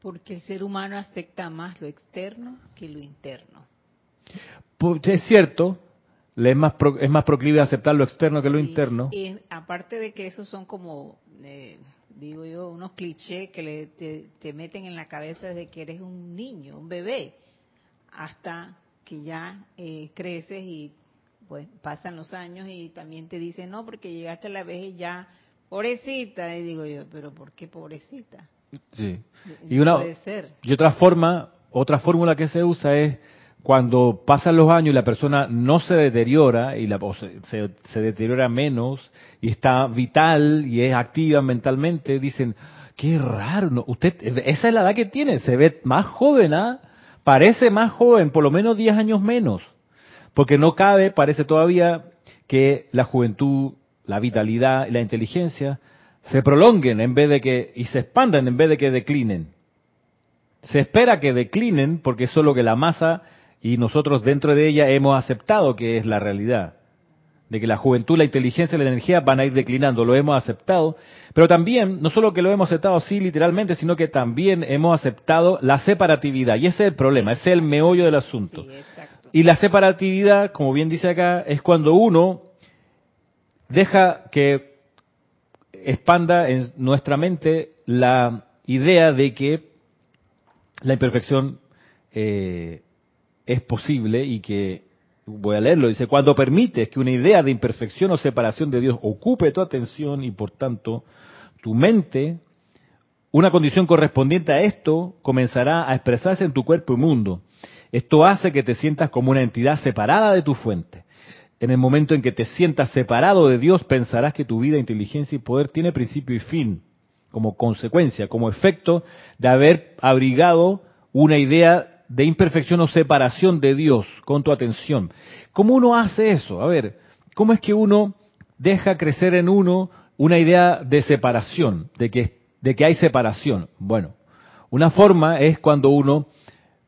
Porque el ser humano acepta más lo externo que lo interno. Pues, es cierto, es más, es más proclive a aceptar lo externo que lo interno. Y aparte de que esos son como eh, digo yo, unos clichés que le, te, meten en la cabeza desde que eres un niño, un bebé, hasta que ya eh, creces y pues pasan los años y también te dicen, no, porque llegaste a la vejez ya, pobrecita, y digo yo, pero ¿por qué pobrecita? Sí. Y, una, puede ser. y otra forma, otra fórmula que se usa es cuando pasan los años y la persona no se deteriora y la, se, se, deteriora menos y está vital y es activa mentalmente, dicen, qué raro, usted, esa es la edad que tiene, se ve más joven, ¿ah? Parece más joven, por lo menos 10 años menos, porque no cabe, parece todavía, que la juventud, la vitalidad y la inteligencia se prolonguen en vez de que, y se expandan en vez de que declinen. Se espera que declinen porque eso es lo que la masa y nosotros dentro de ella hemos aceptado que es la realidad, de que la juventud, la inteligencia y la energía van a ir declinando, lo hemos aceptado, pero también, no solo que lo hemos aceptado así literalmente, sino que también hemos aceptado la separatividad, y ese es el problema, ese es el meollo del asunto. y la separatividad, como bien dice acá, es cuando uno deja que expanda en nuestra mente la idea de que la imperfección eh, es posible y que, voy a leerlo, dice, cuando permites que una idea de imperfección o separación de Dios ocupe tu atención y por tanto tu mente, una condición correspondiente a esto comenzará a expresarse en tu cuerpo y mundo. Esto hace que te sientas como una entidad separada de tu fuente. En el momento en que te sientas separado de Dios, pensarás que tu vida, inteligencia y poder tiene principio y fin, como consecuencia, como efecto de haber abrigado una idea de imperfección o separación de Dios con tu atención. ¿Cómo uno hace eso? A ver, ¿cómo es que uno deja crecer en uno una idea de separación, de que, de que hay separación? Bueno, una forma es cuando uno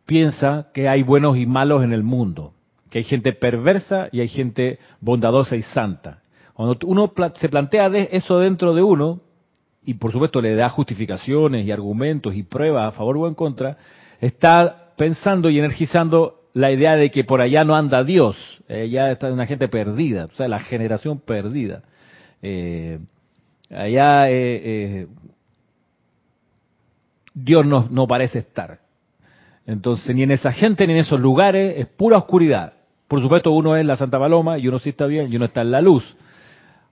piensa que hay buenos y malos en el mundo que hay gente perversa y hay gente bondadosa y santa. Cuando uno se plantea eso dentro de uno, y por supuesto le da justificaciones y argumentos y pruebas a favor o en contra, está pensando y energizando la idea de que por allá no anda Dios, eh, ya está una gente perdida, o sea, la generación perdida. Eh, allá eh, Dios no, no parece estar. Entonces, ni en esa gente ni en esos lugares es pura oscuridad. Por supuesto, uno es la Santa Paloma y uno sí está bien y uno está en la luz.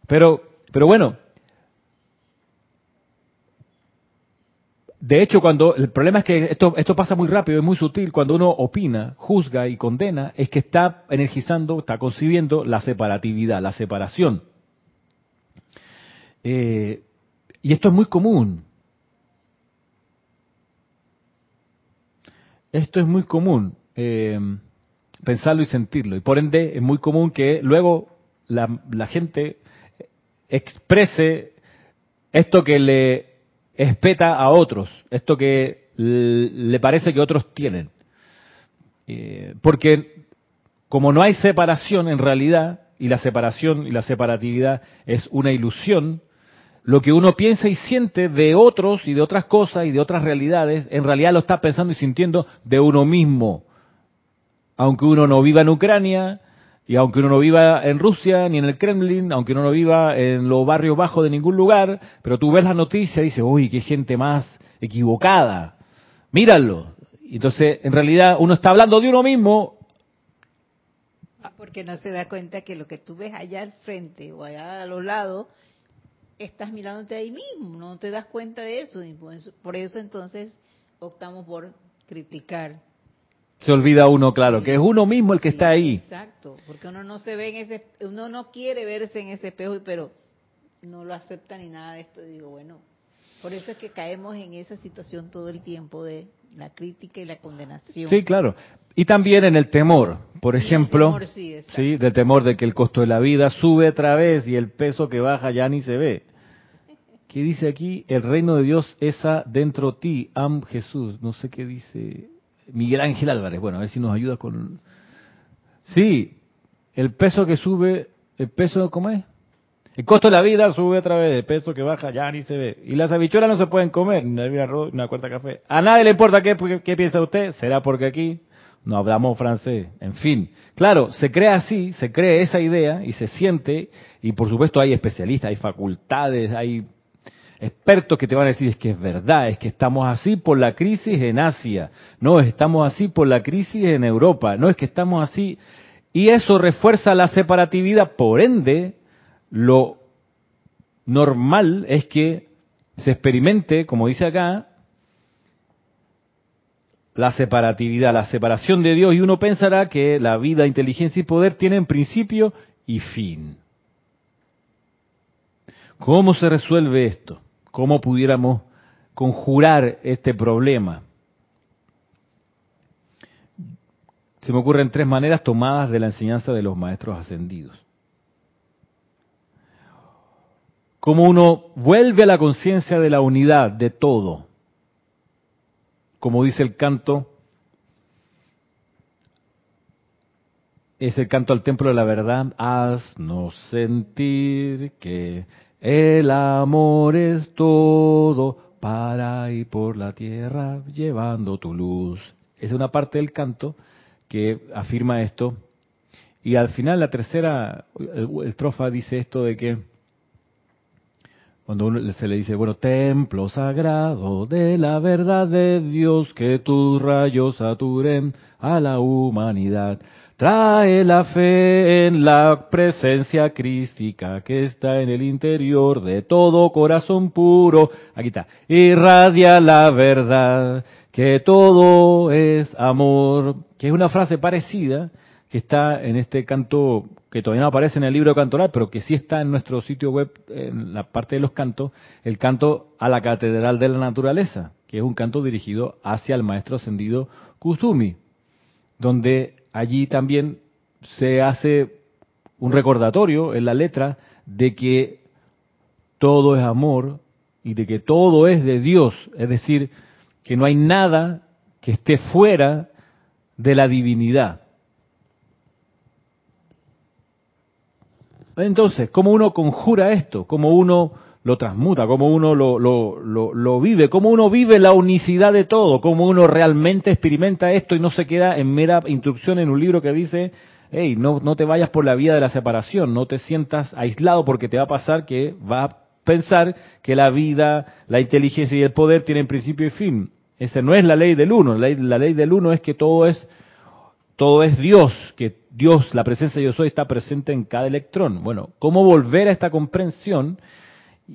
Pero, pero bueno, de hecho, cuando el problema es que esto, esto pasa muy rápido, es muy sutil, cuando uno opina, juzga y condena, es que está energizando, está concibiendo la separatividad, la separación. Eh, y esto es muy común. Esto es muy común. Eh, pensarlo y sentirlo. Y por ende es muy común que luego la, gente exprese esto que le espeta a otros, esto que le parece que otros tienen. Eh, porque como no hay separación en realidad, y la separación y la separatividad es una ilusión, lo que uno piensa y siente de otros y de otras cosas y de otras realidades, en realidad lo está pensando y sintiendo de uno mismo aunque uno no viva en Ucrania, y aunque uno no viva en Rusia ni en el Kremlin, aunque uno no viva en los barrios bajos de ningún lugar, pero tú ves la noticia y dices, uy, qué gente más equivocada. Míralo. Entonces, en realidad, uno está hablando de uno mismo. Porque no se da cuenta que lo que tú ves allá al frente o allá a los lados, estás mirándote ahí mismo, no te das cuenta de eso. Por eso entonces optamos por criticar se olvida uno, claro, que es uno mismo el que está ahí. Exacto, porque uno no se ve en ese, uno no quiere verse en ese espejo, pero no lo acepta ni nada de esto. Digo, bueno, por eso es que caemos en esa situación todo el tiempo de la crítica y la condenación. Sí, claro. Y también en el temor, por ejemplo, sí, sí, del temor de que el costo de la vida sube otra vez y el peso que baja ya ni se ve. ¿Qué dice aquí? El reino de Dios esa dentro de ti, am Jesús. No sé qué dice. Miguel Ángel Álvarez. Bueno, a ver si nos ayuda con... Sí, el peso que sube, el peso, ¿cómo es? El costo de la vida sube otra vez, el peso que baja ya ni se ve. Y las habichuelas no se pueden comer, ni arroz, una cuarta café. A nadie le importa qué, piensa usted, será porque aquí no hablamos francés. En fin, claro, se cree así, se cree esa idea y se siente, y por supuesto hay especialistas, hay facultades, hay expertos que te van a decir es que es verdad, es que estamos así por la crisis en Asia, no, estamos así por la crisis en Europa, no es que estamos así. Y eso refuerza la separatividad, por ende, lo normal es que se experimente, como dice acá, la separatividad, la separación de Dios, y uno pensará que la vida, inteligencia y poder tienen principio y fin. ¿Cómo se resuelve esto? Cómo pudiéramos conjurar este problema. Se me ocurren tres maneras tomadas de la enseñanza de los maestros ascendidos. Cómo uno vuelve a la conciencia de la unidad de todo. Como dice el canto, es el canto al templo de la verdad, haznos sentir que el amor es todo para y por la tierra llevando tu luz. Es una parte del canto que afirma esto Y al final la tercera estrofa dice esto de que cuando uno se le dice, bueno, templo sagrado de la verdad de Dios, que tus rayos saturen a la humanidad. Trae la fe en la presencia crística que está en el interior de todo corazón puro. Aquí está. Irradia la verdad, que todo es amor. Que es una frase parecida que está en este canto que todavía no aparece en el libro cantoral, pero que sí está en nuestro sitio web, en la parte de los cantos, el canto a la Catedral de la Naturaleza, que es un canto dirigido hacia el maestro ascendido Kusumi, donde allí también se hace un recordatorio en la letra de que todo es amor y de que todo es de Dios, es decir, que no hay nada que esté fuera de la divinidad. Entonces, ¿cómo uno conjura esto? ¿Cómo uno lo transmuta? ¿Cómo uno lo, lo, lo, vive? ¿Cómo uno vive la unicidad de todo? ¿Cómo uno realmente experimenta esto y no se queda en mera instrucción en un libro que dice, hey, no, no te vayas por la vía de la separación, no te sientas aislado porque te va a pasar que va a pensar que la vida, la inteligencia y el poder tienen principio y fin. Esa no es la ley del uno. La ley, del uno es que todo es todo es Dios, que Dios, la presencia de yo soy, está presente en cada electrón. Bueno, ¿cómo volver a esta comprensión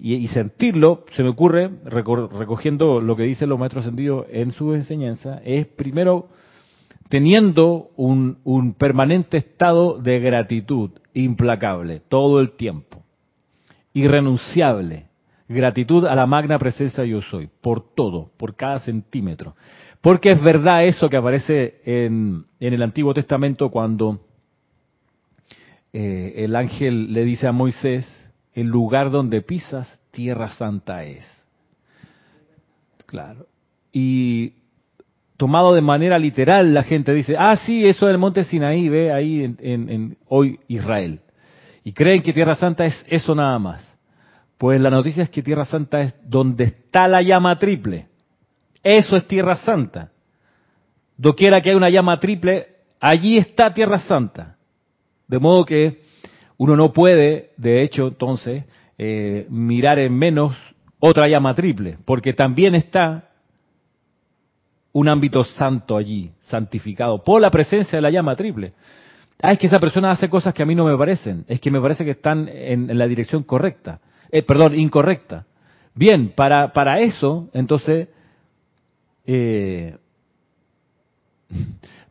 y, sentirlo? Se me ocurre, recogiendo lo que dicen los maestros ascendidos en su enseñanza, es primero teniendo un, un permanente estado de gratitud implacable todo el tiempo, irrenunciable, gratitud a la magna presencia yo soy, por todo, por cada centímetro. Porque es verdad eso que aparece en, el Antiguo Testamento cuando eh, el ángel le dice a Moisés, el lugar donde pisas, tierra santa es. Claro. Y tomado de manera literal, la gente dice, ah, sí, eso del monte Sinaí, ve ahí en, hoy Israel. Y creen que Tierra Santa es eso nada más. Pues la noticia es que Tierra Santa es donde está la llama triple. Eso es Tierra Santa. Doquiera que hay una llama triple, allí está Tierra Santa. De modo que uno no puede, de hecho, entonces, eh, mirar en menos otra llama triple, porque también está un ámbito santo allí, santificado, por la presencia de la llama triple. Ah, es que esa persona hace cosas que a mí no me parecen, es que me parece que están en, la dirección correcta, eh, perdón, incorrecta. Bien, para, para eso, entonces, eh,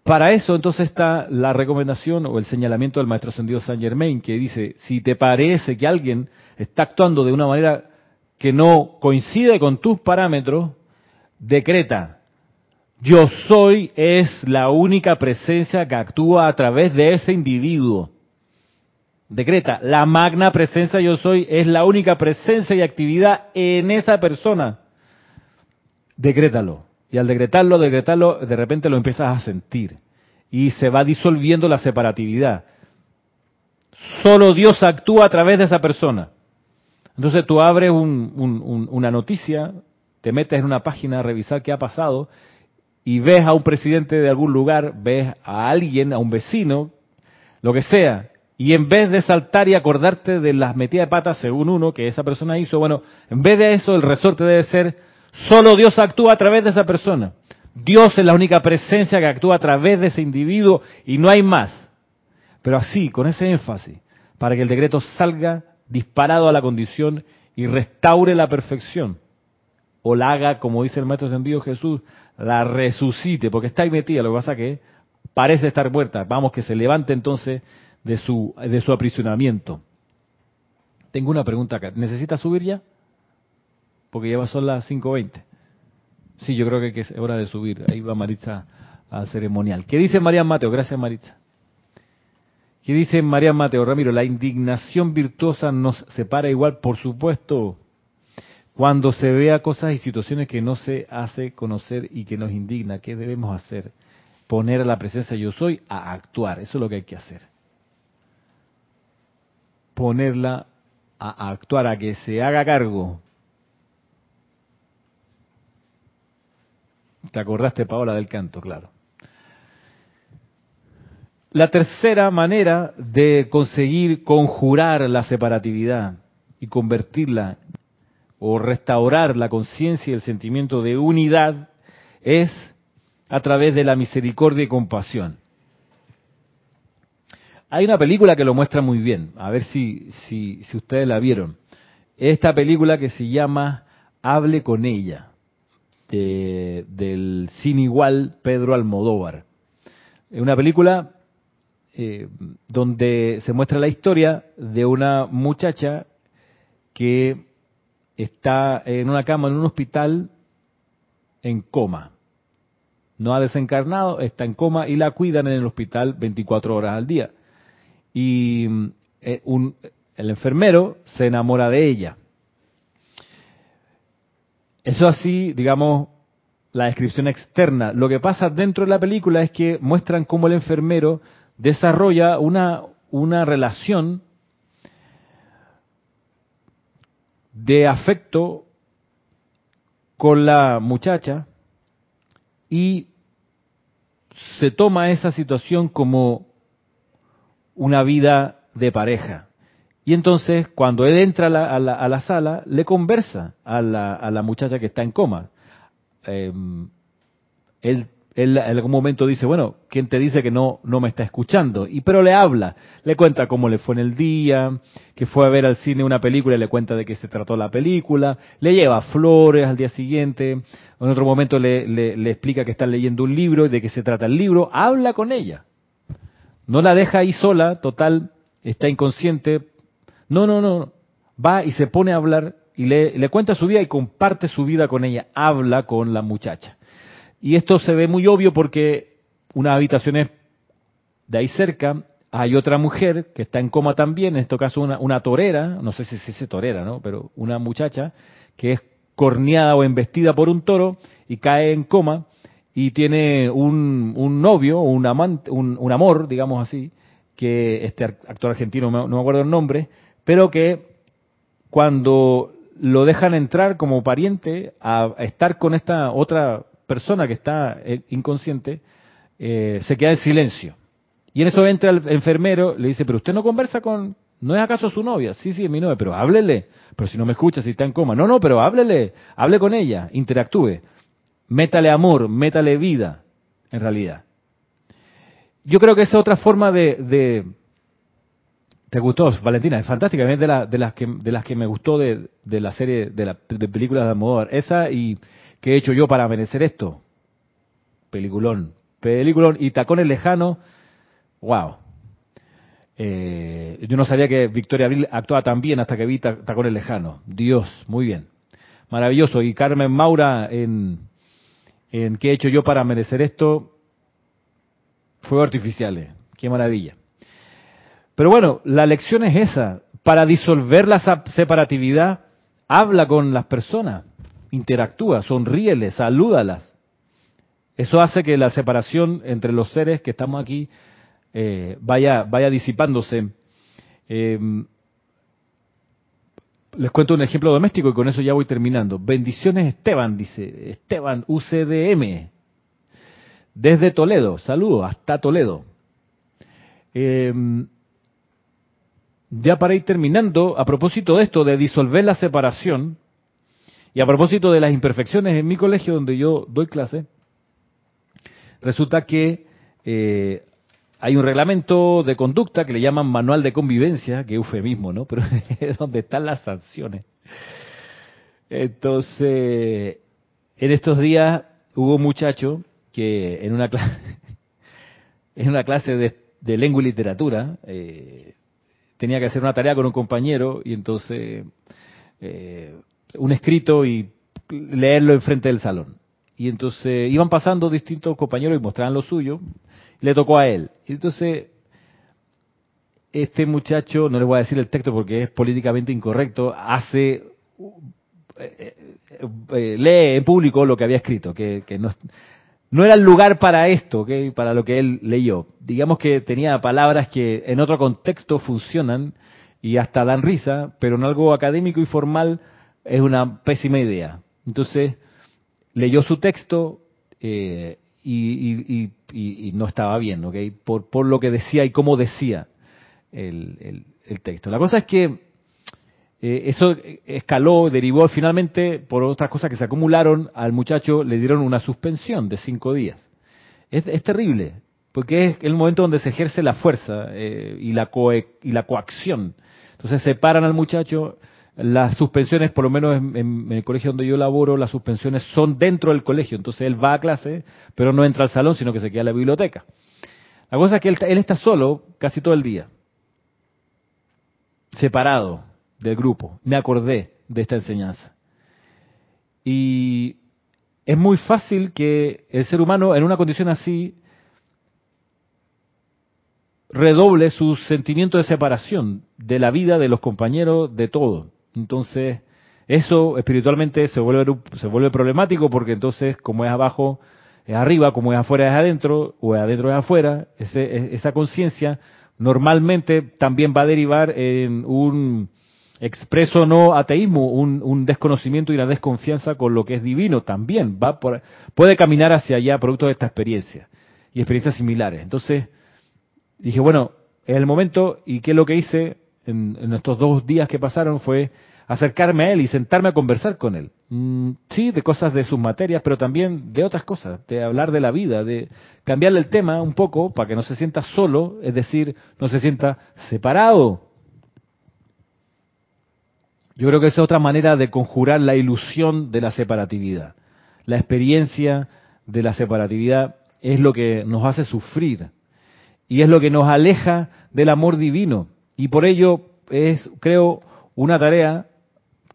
para eso entonces está la recomendación o el señalamiento del maestro ascendido Saint Germain que dice, si te parece que alguien está actuando de una manera que no coincide con tus parámetros, decreta, yo soy es la única presencia que actúa a través de ese individuo. Decreta, la magna presencia yo soy es la única presencia y actividad en esa persona. Decrétalo. Y al decretarlo, decretarlo, de repente lo empiezas a sentir. Y se va disolviendo la separatividad. Solo Dios actúa a través de esa persona. Entonces tú abres una noticia, te metes en una página a revisar qué ha pasado y ves a un presidente de algún lugar, ves a alguien, a un vecino, lo que sea, y en vez de saltar y acordarte de las metidas de patas según uno que esa persona hizo, bueno, en vez de eso el resorte debe ser Solo Dios actúa a través de esa persona. Dios es la única presencia que actúa a través de ese individuo y no hay más. Pero así, con ese énfasis, para que el decreto salga disparado a la condición y restaure la perfección. O la haga, como dice el Maestro Ascendido Jesús, la resucite, porque está ahí metida, lo que pasa que parece estar muerta. Vamos, que se levante entonces de su, de su aprisionamiento. Tengo una pregunta acá. ¿Necesita subir ya? Porque ya son las 5.20. Sí, yo creo que es hora de subir. Ahí va Maritza a ceremonial. ¿Qué dice María Mateo? Gracias, Maritza. ¿Qué dice María Mateo? Ramiro, la indignación virtuosa nos separa igual, por supuesto, cuando se vea cosas y situaciones que no se hace conocer y que nos indigna. ¿Qué debemos hacer? Poner a la presencia yo soy a actuar. Eso es lo que hay que hacer. Ponerla a actuar, a que se haga cargo Te acordaste, Paola, del canto, claro. la tercera manera de conseguir conjurar la separatividad y convertirla o restaurar la conciencia y el sentimiento de unidad es a través de la misericordia y compasión. Hay una película que lo muestra muy bien, a ver si, si, si ustedes la vieron. Esta película que se llama Hable con ella, del sin igual Pedro Almodóvar. Es una película eh, donde se muestra la historia de una muchacha que está en una cama en un hospital en coma. No ha desencarnado, está en coma y la cuidan en el hospital 24 horas al día. Y eh, un, el enfermero se enamora de ella. Eso así, digamos, la descripción externa. Lo que pasa dentro de la película es que muestran cómo el enfermero desarrolla una, una relación de afecto con la muchacha y se toma esa situación como una vida de pareja. Y entonces, cuando él entra a la, sala, le conversa a la, a la, muchacha que está en coma. Em, él en algún momento dice, bueno, ¿quién te dice que no, no me está escuchando? Y pero le habla, le cuenta cómo le fue en el día, que fue a ver al cine una película y le cuenta de qué se trató la película, le lleva flores al día siguiente, en otro momento le, le, explica que está leyendo un libro y de qué se trata el libro, habla con ella. No la deja ahí sola, total, está inconsciente. No, no, no, va y se pone a hablar y le, le cuenta su vida y comparte su vida con ella, habla con la muchacha. Y esto se ve muy obvio porque unas habitaciones de ahí cerca hay otra mujer que está en coma también, en este caso una, una torera, no sé si es torera, ¿no? Pero una muchacha que es corneada o embestida por un toro y cae en coma y tiene un, un novio, un, amante, un, amor, digamos así, que este actor argentino, no me acuerdo el nombre, pero que cuando lo dejan entrar como pariente a estar con esta otra persona que está eh, inconsciente eh, se queda en silencio. Y en eso entra el enfermero, le dice, pero usted no conversa con, ¿no es acaso su novia? Sí, sí, es mi novia, pero háblele. Pero si no me escucha, si está en coma. No, no, pero háblele, hable con ella, interactúe. Métale amor, métale vida, en realidad. Yo creo que esa es otra forma de... ¿Te gustó, Valentina? Es fantástica, es de, de, las, que, me gustó de, la serie, de, la, de películas de Almodóvar. Esa y ¿Qué he hecho yo para merecer esto? Peliculón. Peliculón y tacones lejanos. ¡Wow! Eh, yo no sabía que Victoria Abril actuaba tan bien hasta que vi tacones lejanos. Dios, muy bien. Maravilloso. Y Carmen Maura en, en ¿Qué he hecho yo para merecer esto? Fuego artificiales. Qué maravilla. Pero bueno, la lección es esa. Para disolver la separatividad, habla con las personas interactúa, sonríele, salúdalas. Eso hace que la separación entre los seres que estamos aquí eh, vaya, vaya disipándose. Eh, les cuento un ejemplo doméstico y con eso ya voy terminando. Bendiciones Esteban, dice Esteban UCDM, desde Toledo. Saludos, hasta Toledo. Eh, ya para ir terminando, a propósito de esto, de disolver la separación, y a propósito de las imperfecciones en mi colegio donde yo doy clase, resulta que eh, hay un reglamento de conducta que le llaman manual de convivencia, que eufemismo, ¿no? Pero es donde están las sanciones. Entonces, en estos días hubo un muchacho que en una clase, en una clase de, lengua y literatura, eh, tenía que hacer una tarea con un compañero y entonces eh, un escrito y leerlo enfrente del salón. Y entonces iban pasando distintos compañeros y mostraban lo suyo, le tocó a él. Y entonces este muchacho, no le voy a decir el texto porque es políticamente incorrecto, hace eh, eh, eh, lee en público lo que había escrito, que, no, no, era el lugar para esto, para lo que él leyó. Digamos que tenía palabras que en otro contexto funcionan y hasta dan risa, pero en algo académico y formal es una pésima idea. Entonces, leyó su texto eh, y, no estaba bien. Por, por lo que decía y cómo decía el, texto. La cosa es que eh, eso escaló, derivó finalmente por otras cosas que se acumularon, al muchacho le dieron una suspensión de cinco días. Es, es terrible, porque es el momento donde se ejerce la fuerza eh, y, la y la coacción. Entonces separan al muchacho, las suspensiones, por lo menos en, el colegio donde yo laboro, las suspensiones son dentro del colegio. Entonces él va a clase, pero no entra al salón, sino que se queda en la biblioteca. La cosa es que él, él está solo casi todo el día, separado del grupo. Me acordé de esta enseñanza. Y es muy fácil que el ser humano en una condición así redoble su sentimiento de separación de la vida, de los compañeros, de todo. Entonces, eso espiritualmente se vuelve, se vuelve problemático porque entonces, como es abajo, es arriba, como es afuera, es adentro, o es adentro, es afuera, esa conciencia normalmente también va a derivar en un expreso no ateísmo, un, desconocimiento y una desconfianza con lo que es divino también, va por, puede caminar hacia allá producto de esta experiencia y experiencias similares. Entonces, dije, bueno, es el momento y qué es lo que hice en, estos dos días que pasaron fue acercarme a él y sentarme a conversar con él. Mm, sí, de cosas de sus materias, pero también de otras cosas, de hablar de la vida, de cambiarle el tema un poco para que no se sienta solo, es decir, no se sienta separado. Yo creo que esa es otra manera de conjurar la ilusión de la separatividad. La experiencia de la separatividad es lo que nos hace sufrir y es lo que nos aleja del amor divino. Y por ello es, creo, una tarea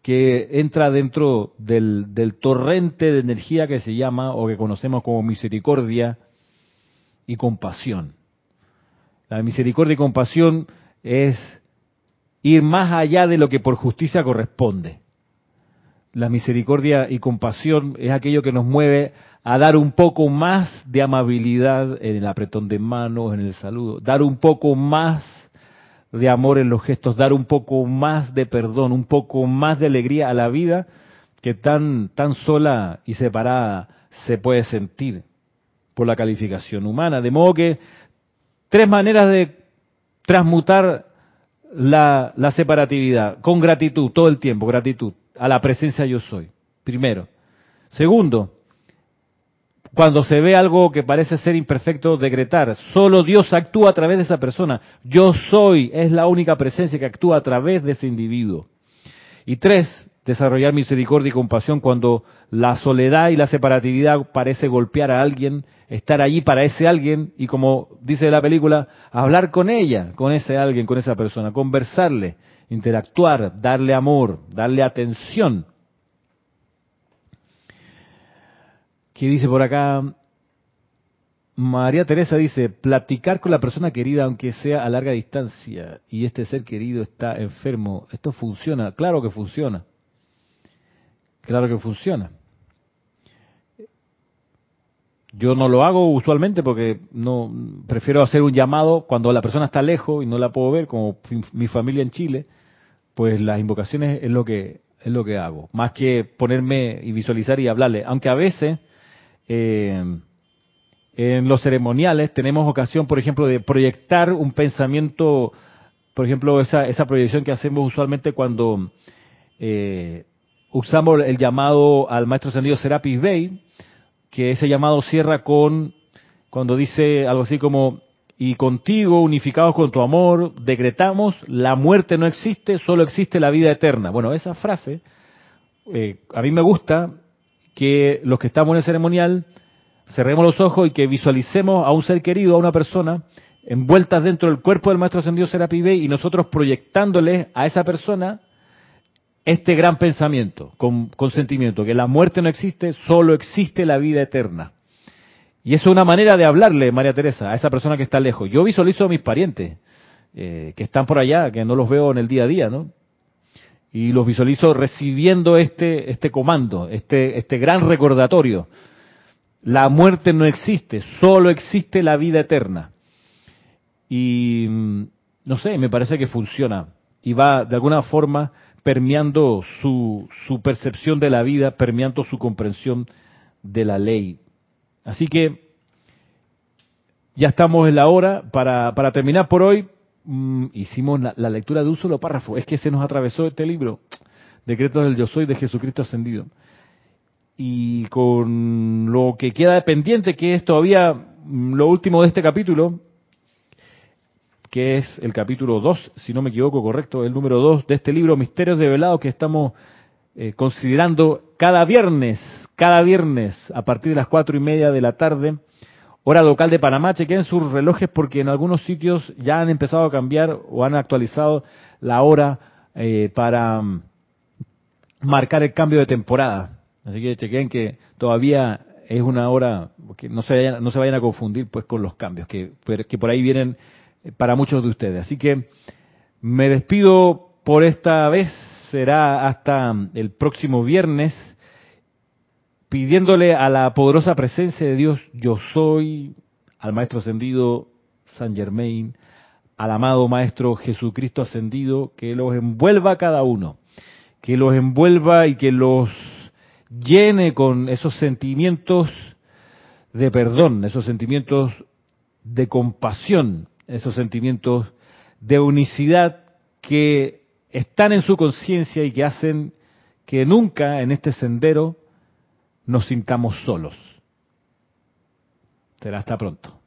que entra dentro del, del, torrente de energía que se llama o que conocemos como misericordia y compasión. La misericordia y compasión es ir más allá de lo que por justicia corresponde. La misericordia y compasión es aquello que nos mueve a dar un poco más de amabilidad en el apretón de manos, en el saludo, dar un poco más de amor en los gestos, dar un poco más de perdón, un poco más de alegría a la vida que tan, tan sola y separada se puede sentir por la calificación humana. De modo que tres maneras de transmutar la, la separatividad con gratitud, todo el tiempo, gratitud a la presencia yo soy. Primero. Segundo, cuando se ve algo que parece ser imperfecto, decretar. Solo Dios actúa a través de esa persona. Yo soy es la única presencia que actúa a través de ese individuo. Y tres, desarrollar misericordia y compasión cuando la soledad y la separatividad parece golpear a alguien, estar allí para ese alguien y como dice la película, hablar con ella, con ese alguien, con esa persona, conversarle, interactuar, darle amor, darle atención. ¿Qué dice por acá? María Teresa dice, platicar con la persona querida aunque sea a larga distancia y este ser querido está enfermo, ¿esto funciona? Claro que funciona. Claro que funciona. Yo no lo hago usualmente porque no prefiero hacer un llamado cuando la persona está lejos y no la puedo ver, como mi familia en Chile, pues las invocaciones es lo que es lo que hago, más que ponerme y visualizar y hablarle, aunque a veces eh, en los ceremoniales tenemos ocasión, por ejemplo, de proyectar un pensamiento, por ejemplo, esa, esa proyección que hacemos usualmente cuando eh, usamos el llamado al maestro ascendido Serapis Bey, que ese llamado cierra con, cuando dice algo así como, y contigo, unificados con tu amor, decretamos, la muerte no existe, solo existe la vida eterna. Bueno, esa frase, eh, a mí me gusta que los que estamos en el ceremonial cerremos los ojos y que visualicemos a un ser querido, a una persona, envueltas dentro del cuerpo del Maestro Ascendido Serapis Bey y nosotros proyectándole a esa persona este gran pensamiento, con, sentimiento, que la muerte no existe, solo existe la vida eterna. Y eso es una manera de hablarle, María Teresa, a esa persona que está lejos. Yo visualizo a mis parientes, eh, que están por allá, que no los veo en el día a día, ¿no? Y los visualizo recibiendo este, este comando, este, este gran recordatorio. La muerte no existe, solo existe la vida eterna. Y mm, no sé, me parece que funciona y va de alguna forma permeando su, su percepción de la vida, permeando su comprensión de la ley. Así que ya estamos en la hora. Para, terminar por hoy, mm, hicimos la, la, lectura de un solo párrafo. Es que se nos atravesó este libro, Decretos del Yo Soy de Jesucristo Ascendido. Y con lo que queda pendiente, que es todavía mm, lo último de este capítulo, que es el capítulo 2, si no me equivoco, correcto, el número 2 de este libro, Misterios de Velado, que estamos eh, considerando cada viernes, cada viernes, a partir de las cuatro y media de la tarde, hora local de Panamá, chequen sus relojes porque en algunos sitios ya han empezado a cambiar o han actualizado la hora eh, para mm, marcar el cambio de temporada. Así que chequen que todavía es una hora, que no se vayan, no se vayan a confundir pues con los cambios que, que por ahí vienen para muchos de ustedes. Así que me despido por esta vez, será hasta el próximo viernes, pidiéndole a la poderosa presencia de Dios, yo soy, al Maestro Ascendido San Germain, al amado Maestro Jesucristo Ascendido, que los envuelva cada uno, que los envuelva y que los llene con esos sentimientos de perdón, esos sentimientos de compasión, esos sentimientos de unicidad que están en su conciencia y que hacen que nunca en este sendero nos sintamos solos. Será hasta pronto.